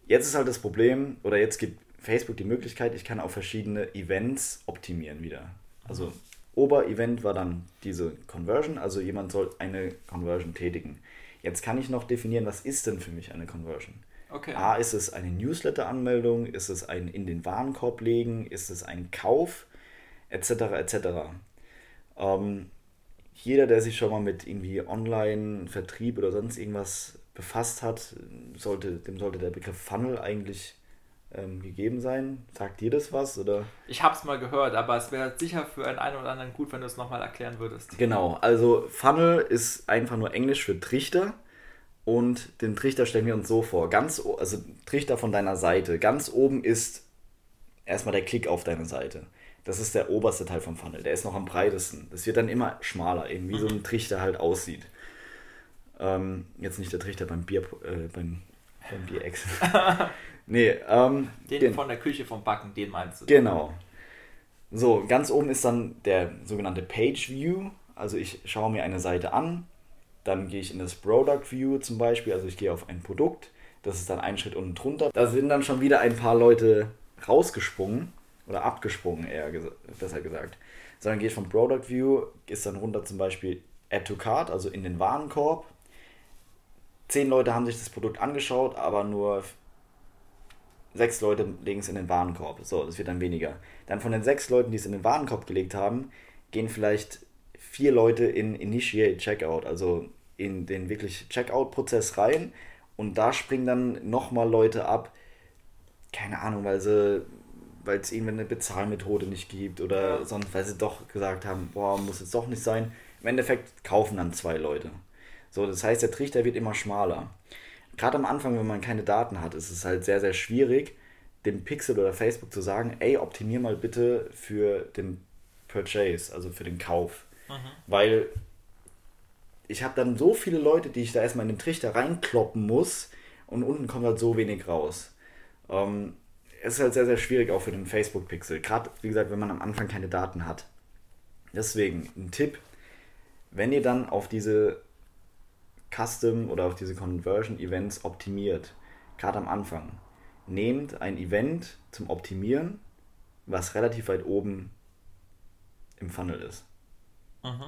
Jetzt ist halt das Problem, oder jetzt gibt Facebook die Möglichkeit, ich kann auf verschiedene Events optimieren wieder. Also Oberevent war dann diese Conversion, also jemand soll eine Conversion tätigen. Jetzt kann ich noch definieren, was ist denn für mich eine Conversion? Okay. A, ist es eine Newsletter-Anmeldung? Ist es ein in den Warenkorb legen? Ist es ein Kauf? Etc. etc. Ähm, jeder, der sich schon mal mit irgendwie Online-Vertrieb oder sonst irgendwas befasst hat, sollte, dem sollte der Begriff Funnel eigentlich ähm, gegeben sein. Sagt dir das was? Oder? Ich habe es mal gehört, aber es wäre sicher für einen, einen oder anderen gut, wenn du es nochmal erklären würdest. Genau, also Funnel ist einfach nur Englisch für Trichter. Und den Trichter stellen wir uns so vor. Ganz, also Trichter von deiner Seite. Ganz oben ist erstmal der Klick auf deine Seite. Das ist der oberste Teil vom Funnel. Der ist noch am breitesten. Das wird dann immer schmaler, eben wie so ein Trichter halt aussieht. Ähm, jetzt nicht der Trichter beim Bier, äh, beim, beim Bierex. <laughs> nee, ähm, Den den- von der Küche vom Backen, den meinst du? Genau. So, ganz oben ist dann der sogenannte Page View. Also ich schaue mir eine Seite an, dann gehe ich in das Product View zum Beispiel, also ich gehe auf ein Produkt, das ist dann ein Schritt unten drunter. Da sind dann schon wieder ein paar Leute rausgesprungen oder abgesprungen, eher besser gesagt. So, dann gehe ich vom Product View, ist dann runter zum Beispiel Add to Cart, also in den Warenkorb. Zehn Leute haben sich das Produkt angeschaut, aber nur sechs Leute legen es in den Warenkorb. So, das wird dann weniger. Dann von den sechs Leuten, die es in den Warenkorb gelegt haben, gehen vielleicht vier Leute in Initiate Checkout, also in den wirklich Checkout-Prozess rein. Und da springen dann nochmal Leute ab, keine Ahnung, weil sie weil es irgendwann eine Bezahlmethode nicht gibt oder sonst, weil sie doch gesagt haben, boah, muss jetzt doch nicht sein. Im Endeffekt kaufen dann zwei Leute. So, das heißt, der Trichter wird immer schmaler. Gerade am Anfang, wenn man keine Daten hat, ist es halt sehr, sehr schwierig, dem Pixel oder Facebook zu sagen, ey, optimier mal bitte für den Purchase, also für den Kauf. Weil ich habe dann so viele Leute, die ich da erstmal in den Trichter reinkloppen muss und unten kommt halt so wenig raus. Ähm, es ist halt sehr, sehr schwierig auch für den Facebook-Pixel. Gerade, wie gesagt, wenn man am Anfang keine Daten hat. Deswegen ein Tipp, wenn ihr dann auf diese Custom oder auf diese Conversion-Events optimiert, gerade am Anfang, nehmt ein Event zum Optimieren, was relativ weit oben im Funnel ist.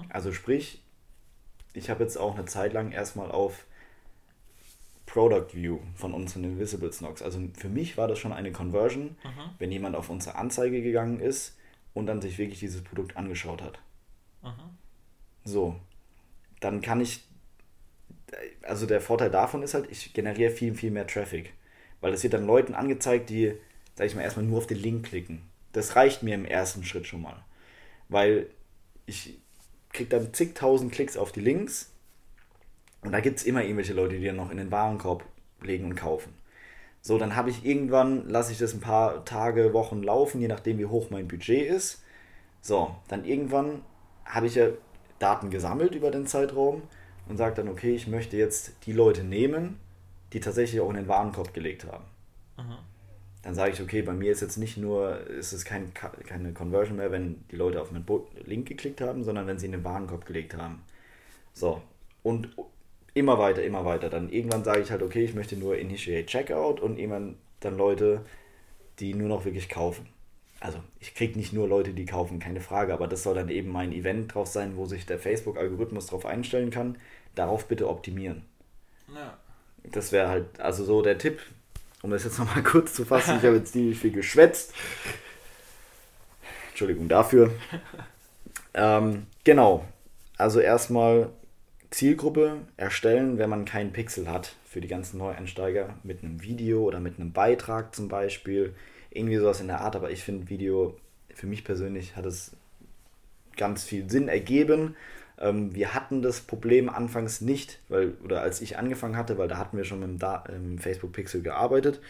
Also sprich, ich habe jetzt auch eine Zeit lang erstmal auf Product View von unseren Invisible Snogs. Also für mich war das schon eine Conversion, wenn jemand auf unsere Anzeige gegangen ist und dann sich wirklich dieses Produkt angeschaut hat. So, dann kann ich, also der Vorteil davon ist halt, ich generiere viel, viel mehr Traffic. Weil es wird dann Leuten angezeigt, die, sag ich mal, erstmal nur auf den Link klicken. Das reicht mir im ersten Schritt schon mal. Weil ich kriege dann zigtausend Klicks auf die Links und da gibt es immer irgendwelche Leute, die dann noch in den Warenkorb legen und kaufen. So, dann habe ich irgendwann, lasse ich das ein paar Tage, Wochen laufen, je nachdem wie hoch mein Budget ist. So, dann irgendwann habe ich ja Daten gesammelt über den Zeitraum und sage dann, okay, ich möchte jetzt die Leute nehmen, die tatsächlich auch in den Warenkorb gelegt haben. Dann sage ich, okay, bei mir ist jetzt nicht nur, ist es kein, keine Conversion mehr, wenn die Leute auf meinen Link geklickt haben, sondern wenn sie in den Warenkorb gelegt haben. So, und immer weiter, immer weiter. Dann irgendwann sage ich halt, okay, ich möchte nur Initiate Checkout und irgendwann dann Leute, die nur noch wirklich kaufen. Also ich kriege nicht nur Leute, die kaufen, keine Frage, aber das soll dann eben mein Event drauf sein, wo sich der Facebook-Algorithmus drauf einstellen kann. Darauf bitte optimieren. Ja. Das wäre halt, also so der Tipp, um das jetzt nochmal <laughs> kurz zu fassen. Ich habe jetzt ziemlich viel geschwätzt. Entschuldigung dafür. <laughs> Ähm, genau. Also erstmal Zielgruppe erstellen, wenn man keinen Pixel hat für die ganzen Neueinsteiger mit einem Video oder mit einem Beitrag zum Beispiel. Irgendwie sowas in der Art, aber ich finde Video, für mich persönlich hat es ganz viel Sinn ergeben. Ähm, wir hatten das Problem anfangs nicht, weil, oder als ich angefangen hatte, weil da hatten wir schon mit dem, ähm, Facebook Pixel gearbeitet.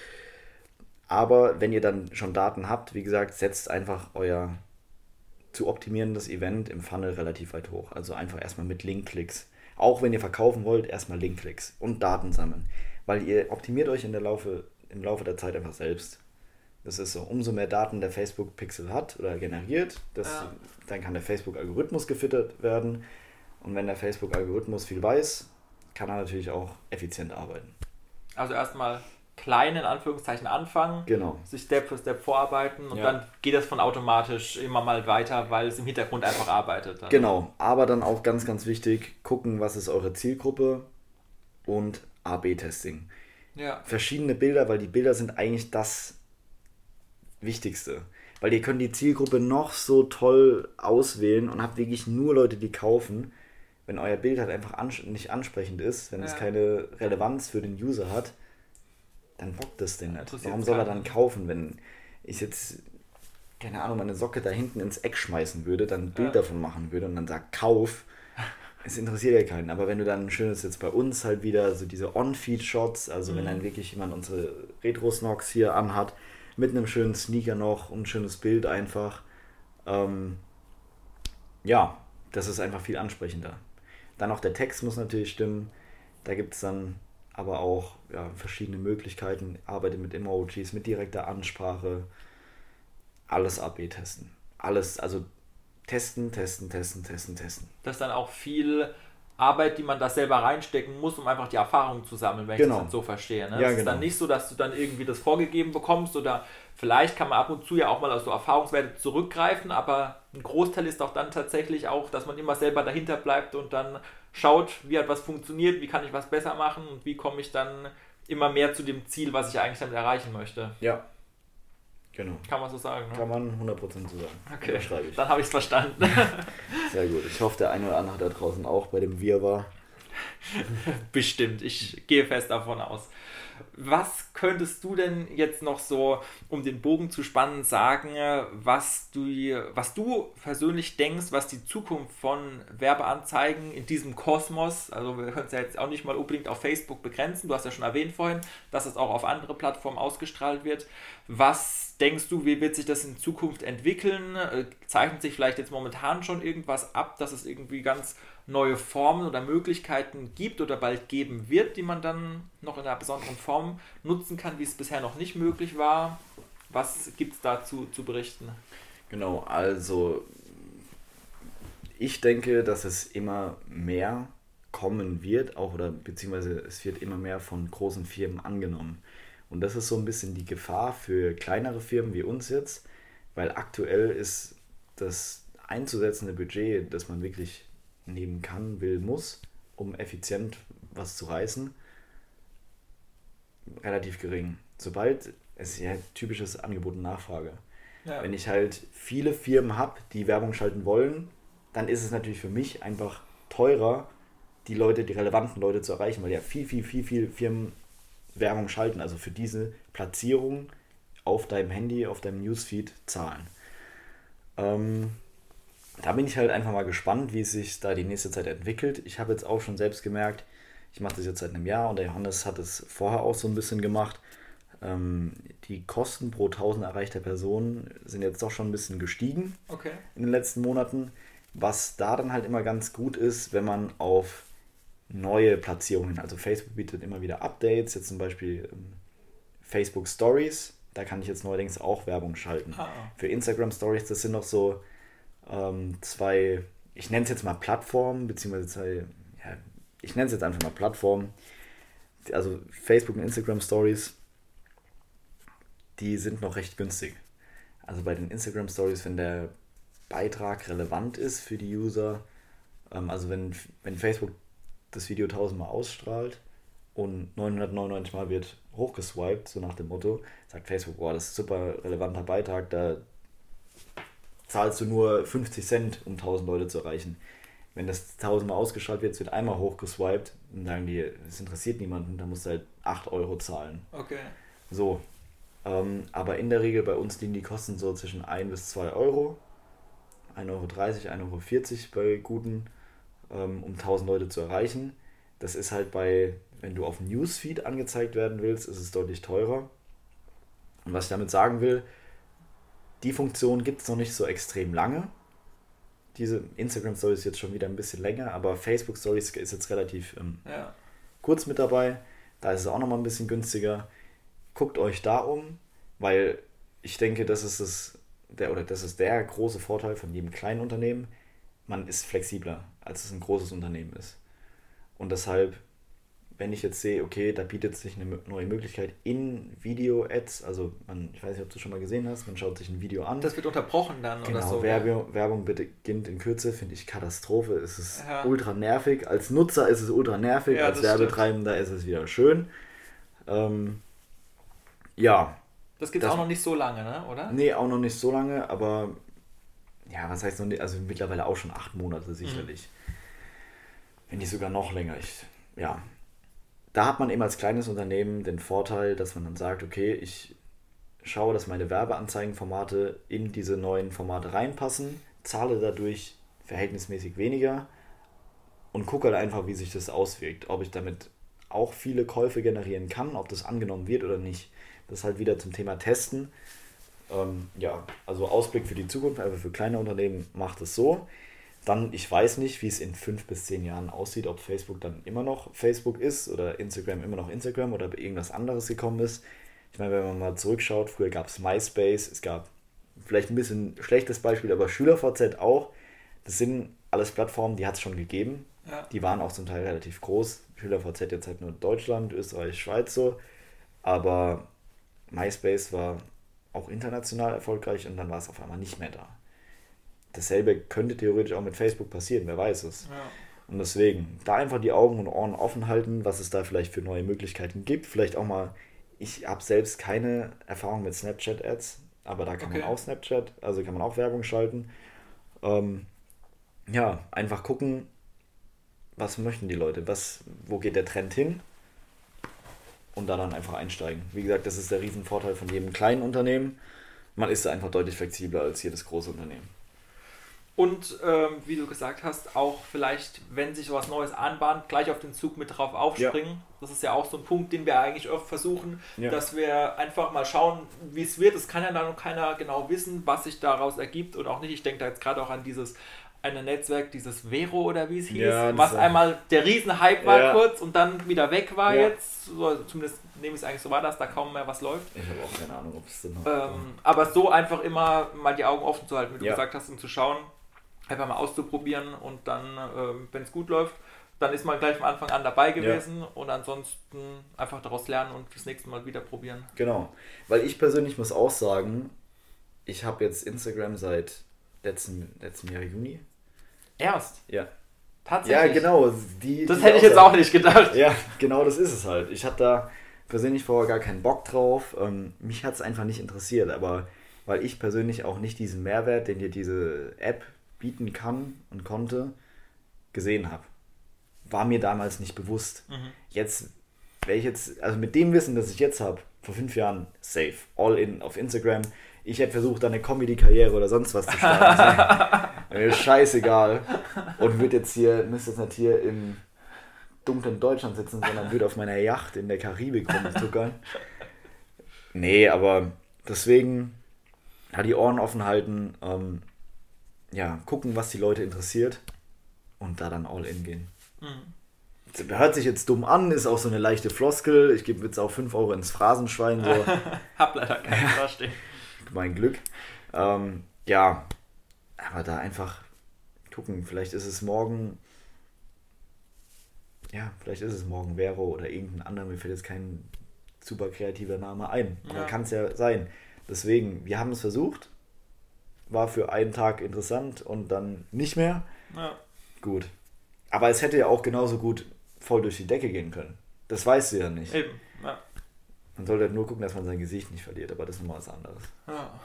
Aber wenn ihr dann schon Daten habt, wie gesagt, setzt einfach euer zu optimierendes Event im Funnel relativ weit hoch. Also einfach erstmal mit Linkklicks. Auch wenn ihr verkaufen wollt, erstmal Linkklicks und Daten sammeln. Weil ihr optimiert euch in der Laufe, im Laufe der Zeit einfach selbst. Das ist so, umso mehr Daten der Facebook-Pixel hat oder generiert, das, Ja. dann kann der Facebook-Algorithmus gefüttert werden. Und wenn der Facebook-Algorithmus viel weiß, kann er natürlich auch effizient arbeiten. Also erstmal klein in Anführungszeichen anfangen, Genau. sich Step für Step vorarbeiten und Ja. dann geht das von automatisch immer mal weiter, weil es im Hintergrund einfach arbeitet. Dann. Genau, aber dann auch ganz, ganz wichtig, gucken, was ist eure Zielgruppe und AB-Testing. Ja. Verschiedene Bilder, weil die Bilder sind eigentlich das Wichtigste. Weil ihr könnt die Zielgruppe noch so toll auswählen und habt wirklich nur Leute, die kaufen. Wenn euer Bild halt einfach ans nicht ansprechend ist, wenn es Ja. keine Relevanz für den User hat, dann bockt es den nicht. Warum soll er dann kaufen, wenn ich jetzt, keine Ahnung, meine Socke da hinten ins Eck schmeißen würde, dann ein Bild Ja. davon machen würde und dann sagt, kauf. <laughs> Es interessiert ja keinen. Aber wenn du dann ein schönes jetzt bei uns halt wieder so diese On-Feed-Shots, also wenn dann wirklich jemand unsere Retro-Snogs hier anhat, mit einem schönen Sneaker noch und ein schönes Bild einfach, ähm, ja, das ist einfach viel ansprechender. Dann auch der Text muss natürlich stimmen. Da gibt es dann aber auch ja, verschiedene Möglichkeiten. Arbeite mit Emojis, mit direkter Ansprache. Alles AB testen. Alles, also testen, testen, testen, testen, testen. Das ist dann auch viel Arbeit, die man da selber reinstecken muss, um einfach die Erfahrung zu sammeln, wenn Genau. ich das dann so verstehe. Ne? Ja, es ist genau. dann nicht so, dass du dann irgendwie das vorgegeben bekommst oder vielleicht kann man ab und zu ja auch mal auf so Erfahrungswerte zurückgreifen, aber ein Großteil ist auch dann tatsächlich auch, dass man immer selber dahinter bleibt und dann schaut, wie hat was funktioniert, wie kann ich was besser machen und wie komme ich dann immer mehr zu dem Ziel, was ich eigentlich damit erreichen möchte. Ja. Genau. Kann man so sagen. Ne? Kann man 100% so sagen. Okay, ich. dann habe ich es verstanden. <laughs> Sehr gut. Ich hoffe, der eine oder andere da draußen auch bei dem Wirrwarr. <laughs> Bestimmt, ich gehe fest davon aus. Was könntest du denn jetzt noch so, um den Bogen zu spannen, sagen, was du, was du persönlich denkst, was die Zukunft von Werbeanzeigen in diesem Kosmos, also wir können es ja jetzt auch nicht mal unbedingt auf Facebook begrenzen, du hast ja schon erwähnt vorhin, dass es auch auf andere Plattformen ausgestrahlt wird. Was denkst du, wie wird sich das in Zukunft entwickeln? Äh, zeichnet sich vielleicht jetzt momentan schon irgendwas ab, dass es irgendwie ganz neue Formen oder Möglichkeiten gibt oder bald geben wird, die man dann noch in einer besonderen Form nutzen kann, wie es bisher noch nicht möglich war. Was gibt es dazu zu berichten? Genau, also ich denke, dass es immer mehr kommen wird, auch oder beziehungsweise es wird immer mehr von großen Firmen angenommen. Und das ist so ein bisschen die Gefahr für kleinere Firmen wie uns jetzt, weil aktuell ist das einzusetzende Budget, das man wirklich nehmen kann, will, muss, um effizient was zu reißen, relativ gering. Sobald es ist ja typisches Angebot und Nachfrage. Ja. Wenn ich halt viele Firmen habe, die Werbung schalten wollen, dann ist es natürlich für mich einfach teurer, die Leute, die relevanten Leute zu erreichen, weil ja viel, viel, viel, viel Firmen Werbung schalten, also für diese Platzierung auf deinem Handy, auf deinem Newsfeed zahlen. Ähm, da bin ich halt einfach mal gespannt, wie es sich da die nächste Zeit entwickelt. Ich habe jetzt auch schon selbst gemerkt, ich mache das jetzt seit einem Jahr und der Johannes hat es vorher auch so ein bisschen gemacht. Ähm, die Kosten pro 1000 erreichter Personen sind jetzt doch schon ein bisschen gestiegen okay. in den letzten Monaten. Was da dann halt immer ganz gut ist, wenn man auf neue Platzierungen, also Facebook bietet immer wieder Updates, jetzt zum Beispiel ähm, Facebook Stories, da kann ich jetzt neuerdings auch Werbung schalten. Ah. Für Instagram Stories, das sind noch so ähm, zwei, ich nenne es jetzt mal Plattformen, beziehungsweise zwei, ja, ich nenne es jetzt einfach mal Plattformen, also Facebook und Instagram Stories, die sind noch recht günstig. Also bei den Instagram Stories, wenn der Beitrag relevant ist für die User, ähm, also wenn, wenn Facebook das Video tausendmal ausstrahlt und 999 Mal wird hochgeswiped, so nach dem Motto, sagt Facebook, boah, das ist super relevanter Beitrag, da zahlst du nur 50 Cent, um 1000 Leute zu erreichen. Wenn das tausendmal ausgestrahlt wird, es wird einmal hochgeswiped, dann sagen die, es interessiert niemanden, da musst du halt 8 Euro zahlen. Okay. So. Ähm, aber in der Regel bei uns liegen die Kosten so zwischen 1 bis 2 Euro. 1,30 Euro, 1,40 Euro bei guten ähm, um 1000 Leute zu erreichen. Das ist halt bei, wenn du auf Newsfeed angezeigt werden willst, ist es deutlich teurer. Und was ich damit sagen will, die Funktion gibt es noch nicht so extrem lange. Diese Instagram Stories jetzt schon wieder ein bisschen länger, aber Facebook Stories ist jetzt relativ ähm, ja. kurz mit dabei. Da ist es auch noch mal ein bisschen günstiger. Guckt euch da um, weil ich denke, das ist das, der, oder das ist der große Vorteil von jedem kleinen Unternehmen man ist flexibler, als es ein großes Unternehmen ist. Und deshalb, wenn ich jetzt sehe, okay, da bietet sich eine neue Möglichkeit in Video-Ads, also man, ich weiß nicht, ob du schon mal gesehen hast, man schaut sich ein Video an. Das wird unterbrochen dann genau, oder so. Werbung, Werbung beginnt in Kürze, finde ich Katastrophe. Es ist ja. ultra nervig. Als Nutzer ist es ultra nervig, ja, als Werbetreibender stimmt. ist es wieder schön. Ähm, ja. Das gibt es auch noch nicht so lange, ne? oder? Nee, auch noch nicht so lange, aber ja, was heißt noch nicht, also mittlerweile auch schon acht Monate sicherlich. Mhm. Wenn nicht sogar noch länger. Ich, ja. Da hat man eben als kleines Unternehmen den Vorteil, dass man dann sagt, okay, ich schaue, dass meine Werbeanzeigenformate in diese neuen Formate reinpassen, zahle dadurch verhältnismäßig weniger und gucke halt einfach, wie sich das auswirkt. Ob ich damit auch viele Käufe generieren kann, ob das angenommen wird oder nicht. Das ist halt wieder zum Thema Testen. Ähm, ja, also Ausblick für die Zukunft, aber für kleine Unternehmen macht es so. Dann, ich weiß nicht, wie es in fünf bis zehn Jahren aussieht, ob Facebook dann immer noch Facebook ist oder Instagram immer noch Instagram oder irgendwas anderes gekommen ist. Ich meine, wenn man mal zurückschaut, früher gab es MySpace, es gab vielleicht ein bisschen schlechtes Beispiel, aber SchülerVZ auch. Das sind alles Plattformen, die hat es schon gegeben. Ja. Die waren auch zum Teil relativ groß. SchülerVZ jetzt halt nur Deutschland, Österreich, Schweiz so. Aber MySpace war auch international erfolgreich und dann war es auf einmal nicht mehr da. Dasselbe könnte theoretisch auch mit Facebook passieren, wer weiß es. Ja. Und deswegen, da einfach die Augen und Ohren offen halten, was es da vielleicht für neue Möglichkeiten gibt. Vielleicht auch mal, ich habe selbst keine Erfahrung mit Snapchat-Ads, aber da kann okay. man auch Snapchat, also kann man auch Werbung schalten. Ähm, ja, einfach gucken, was möchten die Leute, was, wo geht der Trend hin und da dann einfach einsteigen. Wie gesagt, das ist der Riesenvorteil von jedem kleinen Unternehmen. Man ist da einfach deutlich flexibler als jedes große Unternehmen. Und ähm, wie du gesagt hast, auch vielleicht, wenn sich was Neues anbahnt, gleich auf den Zug mit drauf aufspringen. Ja. Das ist ja auch so ein Punkt, den wir eigentlich oft versuchen, ja. dass wir einfach mal schauen, wie es wird. Es kann ja dann noch keiner genau wissen, was sich daraus ergibt und auch nicht. Ich denke da jetzt gerade auch an dieses eine Netzwerk, dieses Vero oder wie es hieß, ja, was einmal der Riesenhype war ja. kurz und dann wieder weg war ja. jetzt. So, zumindest nehme ich es eigentlich so war, dass da kaum mehr was läuft. Ich habe auch keine Ahnung, ob es denn noch. Ähm, aber so einfach immer mal die Augen offen zu halten, wie du gesagt hast, um zu schauen, einfach mal auszuprobieren und dann, ähm, wenn es gut läuft, dann ist man gleich am Anfang an dabei gewesen und ansonsten einfach daraus lernen und das nächste Mal wieder probieren. Genau, weil ich persönlich muss auch sagen, ich habe jetzt Instagram seit letzten, letzten Jahr Juni Erst? Ja. Tatsächlich? Ja, genau. Die, das die hätte ich jetzt auch nicht gedacht. Ja, genau das ist es halt. Ich hatte da persönlich vorher gar keinen Bock drauf. Ähm, mich hat es einfach nicht interessiert, aber weil ich persönlich auch nicht diesen Mehrwert, den dir diese App bieten kann und konnte, gesehen habe. War mir damals nicht bewusst. Mhm. Jetzt, wäre ich jetzt, also mit dem Wissen, das ich jetzt habe, vor fünf Jahren, safe, all in auf Instagram, ich hätte versucht, eine Comedy-Karriere oder sonst was zu starten. <laughs> Mir ist scheißegal. Und würde jetzt hier, müsste jetzt nicht hier im dunklen Deutschland sitzen, sondern würde auf meiner Yacht in der Karibik rumzuckern. Nee, aber deswegen ja, die Ohren offen halten, ähm, ja, gucken, was die Leute interessiert und da dann all in gehen. Mhm. Hört sich jetzt dumm an, ist auch so eine leichte Floskel. Ich gebe jetzt auch 5 Euro ins Phrasenschwein. So. <laughs> Hab leider keinen Verstehen mein Glück. Ähm, ja, aber da einfach gucken, vielleicht ist es morgen, ja, vielleicht ist es morgen Vero oder irgendein anderer, mir fällt jetzt kein super kreativer Name ein. Ja. kann es ja sein. Deswegen, wir haben es versucht, war für einen Tag interessant und dann nicht mehr. Ja. Gut. Aber es hätte ja auch genauso gut voll durch die Decke gehen können. Das weißt du ja nicht. Eben, ja. Man sollte halt nur gucken, dass man sein Gesicht nicht verliert, aber das ist nochmal was anderes. Ja.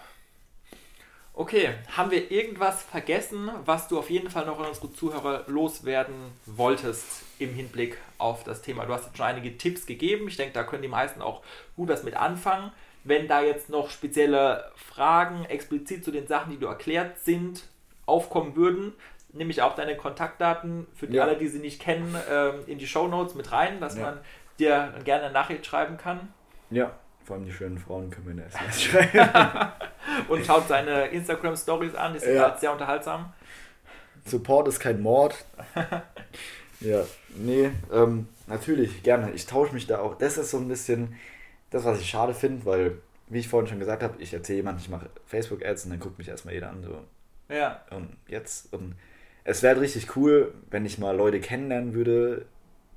Okay, haben wir irgendwas vergessen, was du auf jeden Fall noch an unsere Zuhörer loswerden wolltest im Hinblick auf das Thema? Du hast jetzt schon einige Tipps gegeben. Ich denke, da können die meisten auch gut was mit anfangen. Wenn da jetzt noch spezielle Fragen explizit zu den Sachen, die du erklärt sind, aufkommen würden, nehme ich auch deine Kontaktdaten für die ja. alle, die sie nicht kennen, ähm, in die Show Notes mit rein, dass ja. man dir gerne eine Nachricht schreiben kann. Ja, vor allem die schönen Frauen können wir in der SMS schreiben. <laughs> Und schaut seine Instagram-Stories an, die sind ja. sehr unterhaltsam. Support ist kein Mord. <laughs> ja, nee, ähm, natürlich, gerne. Ich tausche mich da auch. Das ist so ein bisschen das, was ich schade finde, weil, wie ich vorhin schon gesagt habe, ich erzähle jemand, ich mache Facebook-Ads und dann guckt mich erstmal jeder an. So. Ja. Und jetzt, und es wäre richtig cool, wenn ich mal Leute kennenlernen würde,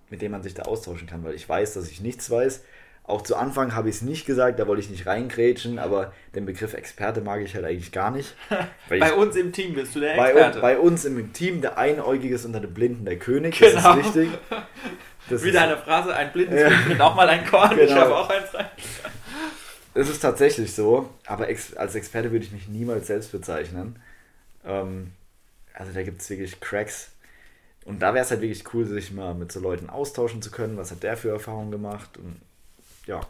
mit denen man sich da austauschen kann, weil ich weiß, dass ich nichts weiß auch zu Anfang habe ich es nicht gesagt, da wollte ich nicht reingrätschen, aber den Begriff Experte mag ich halt eigentlich gar nicht. <laughs> bei uns im Team bist du der Experte. Bei, bei, uns im Team, der Einäugige ist unter den Blinden der König, genau. das ist richtig. <laughs> Das Wieder ist, eine Phrase, ein Blindes ja. findet auch mal ein Korn, genau. ich habe auch eins rein. Es ist tatsächlich so, aber ex als Experte würde ich mich niemals selbst bezeichnen. Ähm, also da gibt es wirklich Cracks. Und da wäre es halt wirklich cool, sich mal mit so Leuten austauschen zu können. Was hat der für Erfahrungen gemacht? Und ja,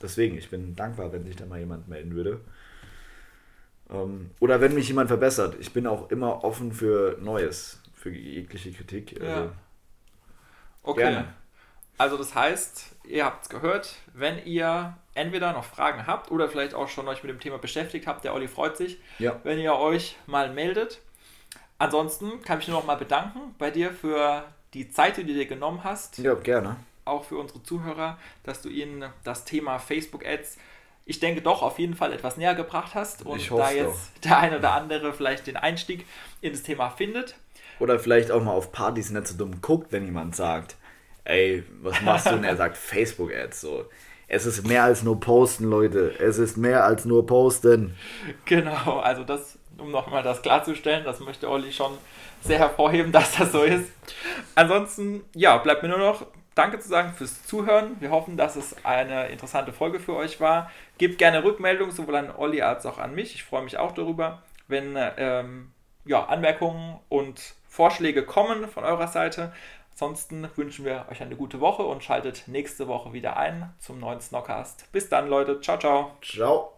deswegen, ich bin dankbar, wenn sich da mal jemand melden würde. Ähm, oder wenn mich jemand verbessert. Ich bin auch immer offen für Neues, für jegliche Kritik. Also ja. Okay. Gerne. Also das heißt, ihr habt es gehört, wenn ihr entweder noch Fragen habt oder vielleicht auch schon euch mit dem Thema beschäftigt habt, der Olli freut sich, ja. wenn ihr euch mal meldet. Ansonsten kann ich nur noch mal bedanken bei dir für die Zeit, die du dir genommen hast. Ja, gerne auch für unsere Zuhörer, dass du ihnen das Thema Facebook Ads, ich denke doch auf jeden Fall etwas näher gebracht hast und da jetzt doch. der eine oder andere vielleicht den Einstieg in das Thema findet. Oder vielleicht auch mal auf Partys nicht so dumm guckt, wenn jemand sagt, ey, was machst du? Und er <laughs> sagt Facebook Ads so. Es ist mehr als nur posten, Leute. Es ist mehr als nur posten. Genau, also das, um nochmal das klarzustellen, das möchte Olli schon sehr hervorheben, <laughs> dass das so ist. Ansonsten, ja, bleibt mir nur noch Danke zu sagen fürs Zuhören. Wir hoffen, dass es eine interessante Folge für euch war. Gebt gerne Rückmeldungen, sowohl an Olli als auch an mich. Ich freue mich auch darüber, wenn ähm, ja, Anmerkungen und Vorschläge kommen von eurer Seite. Ansonsten wünschen wir euch eine gute Woche und schaltet nächste Woche wieder ein zum neuen Snockcast. Bis dann, Leute. Ciao, ciao. Ciao.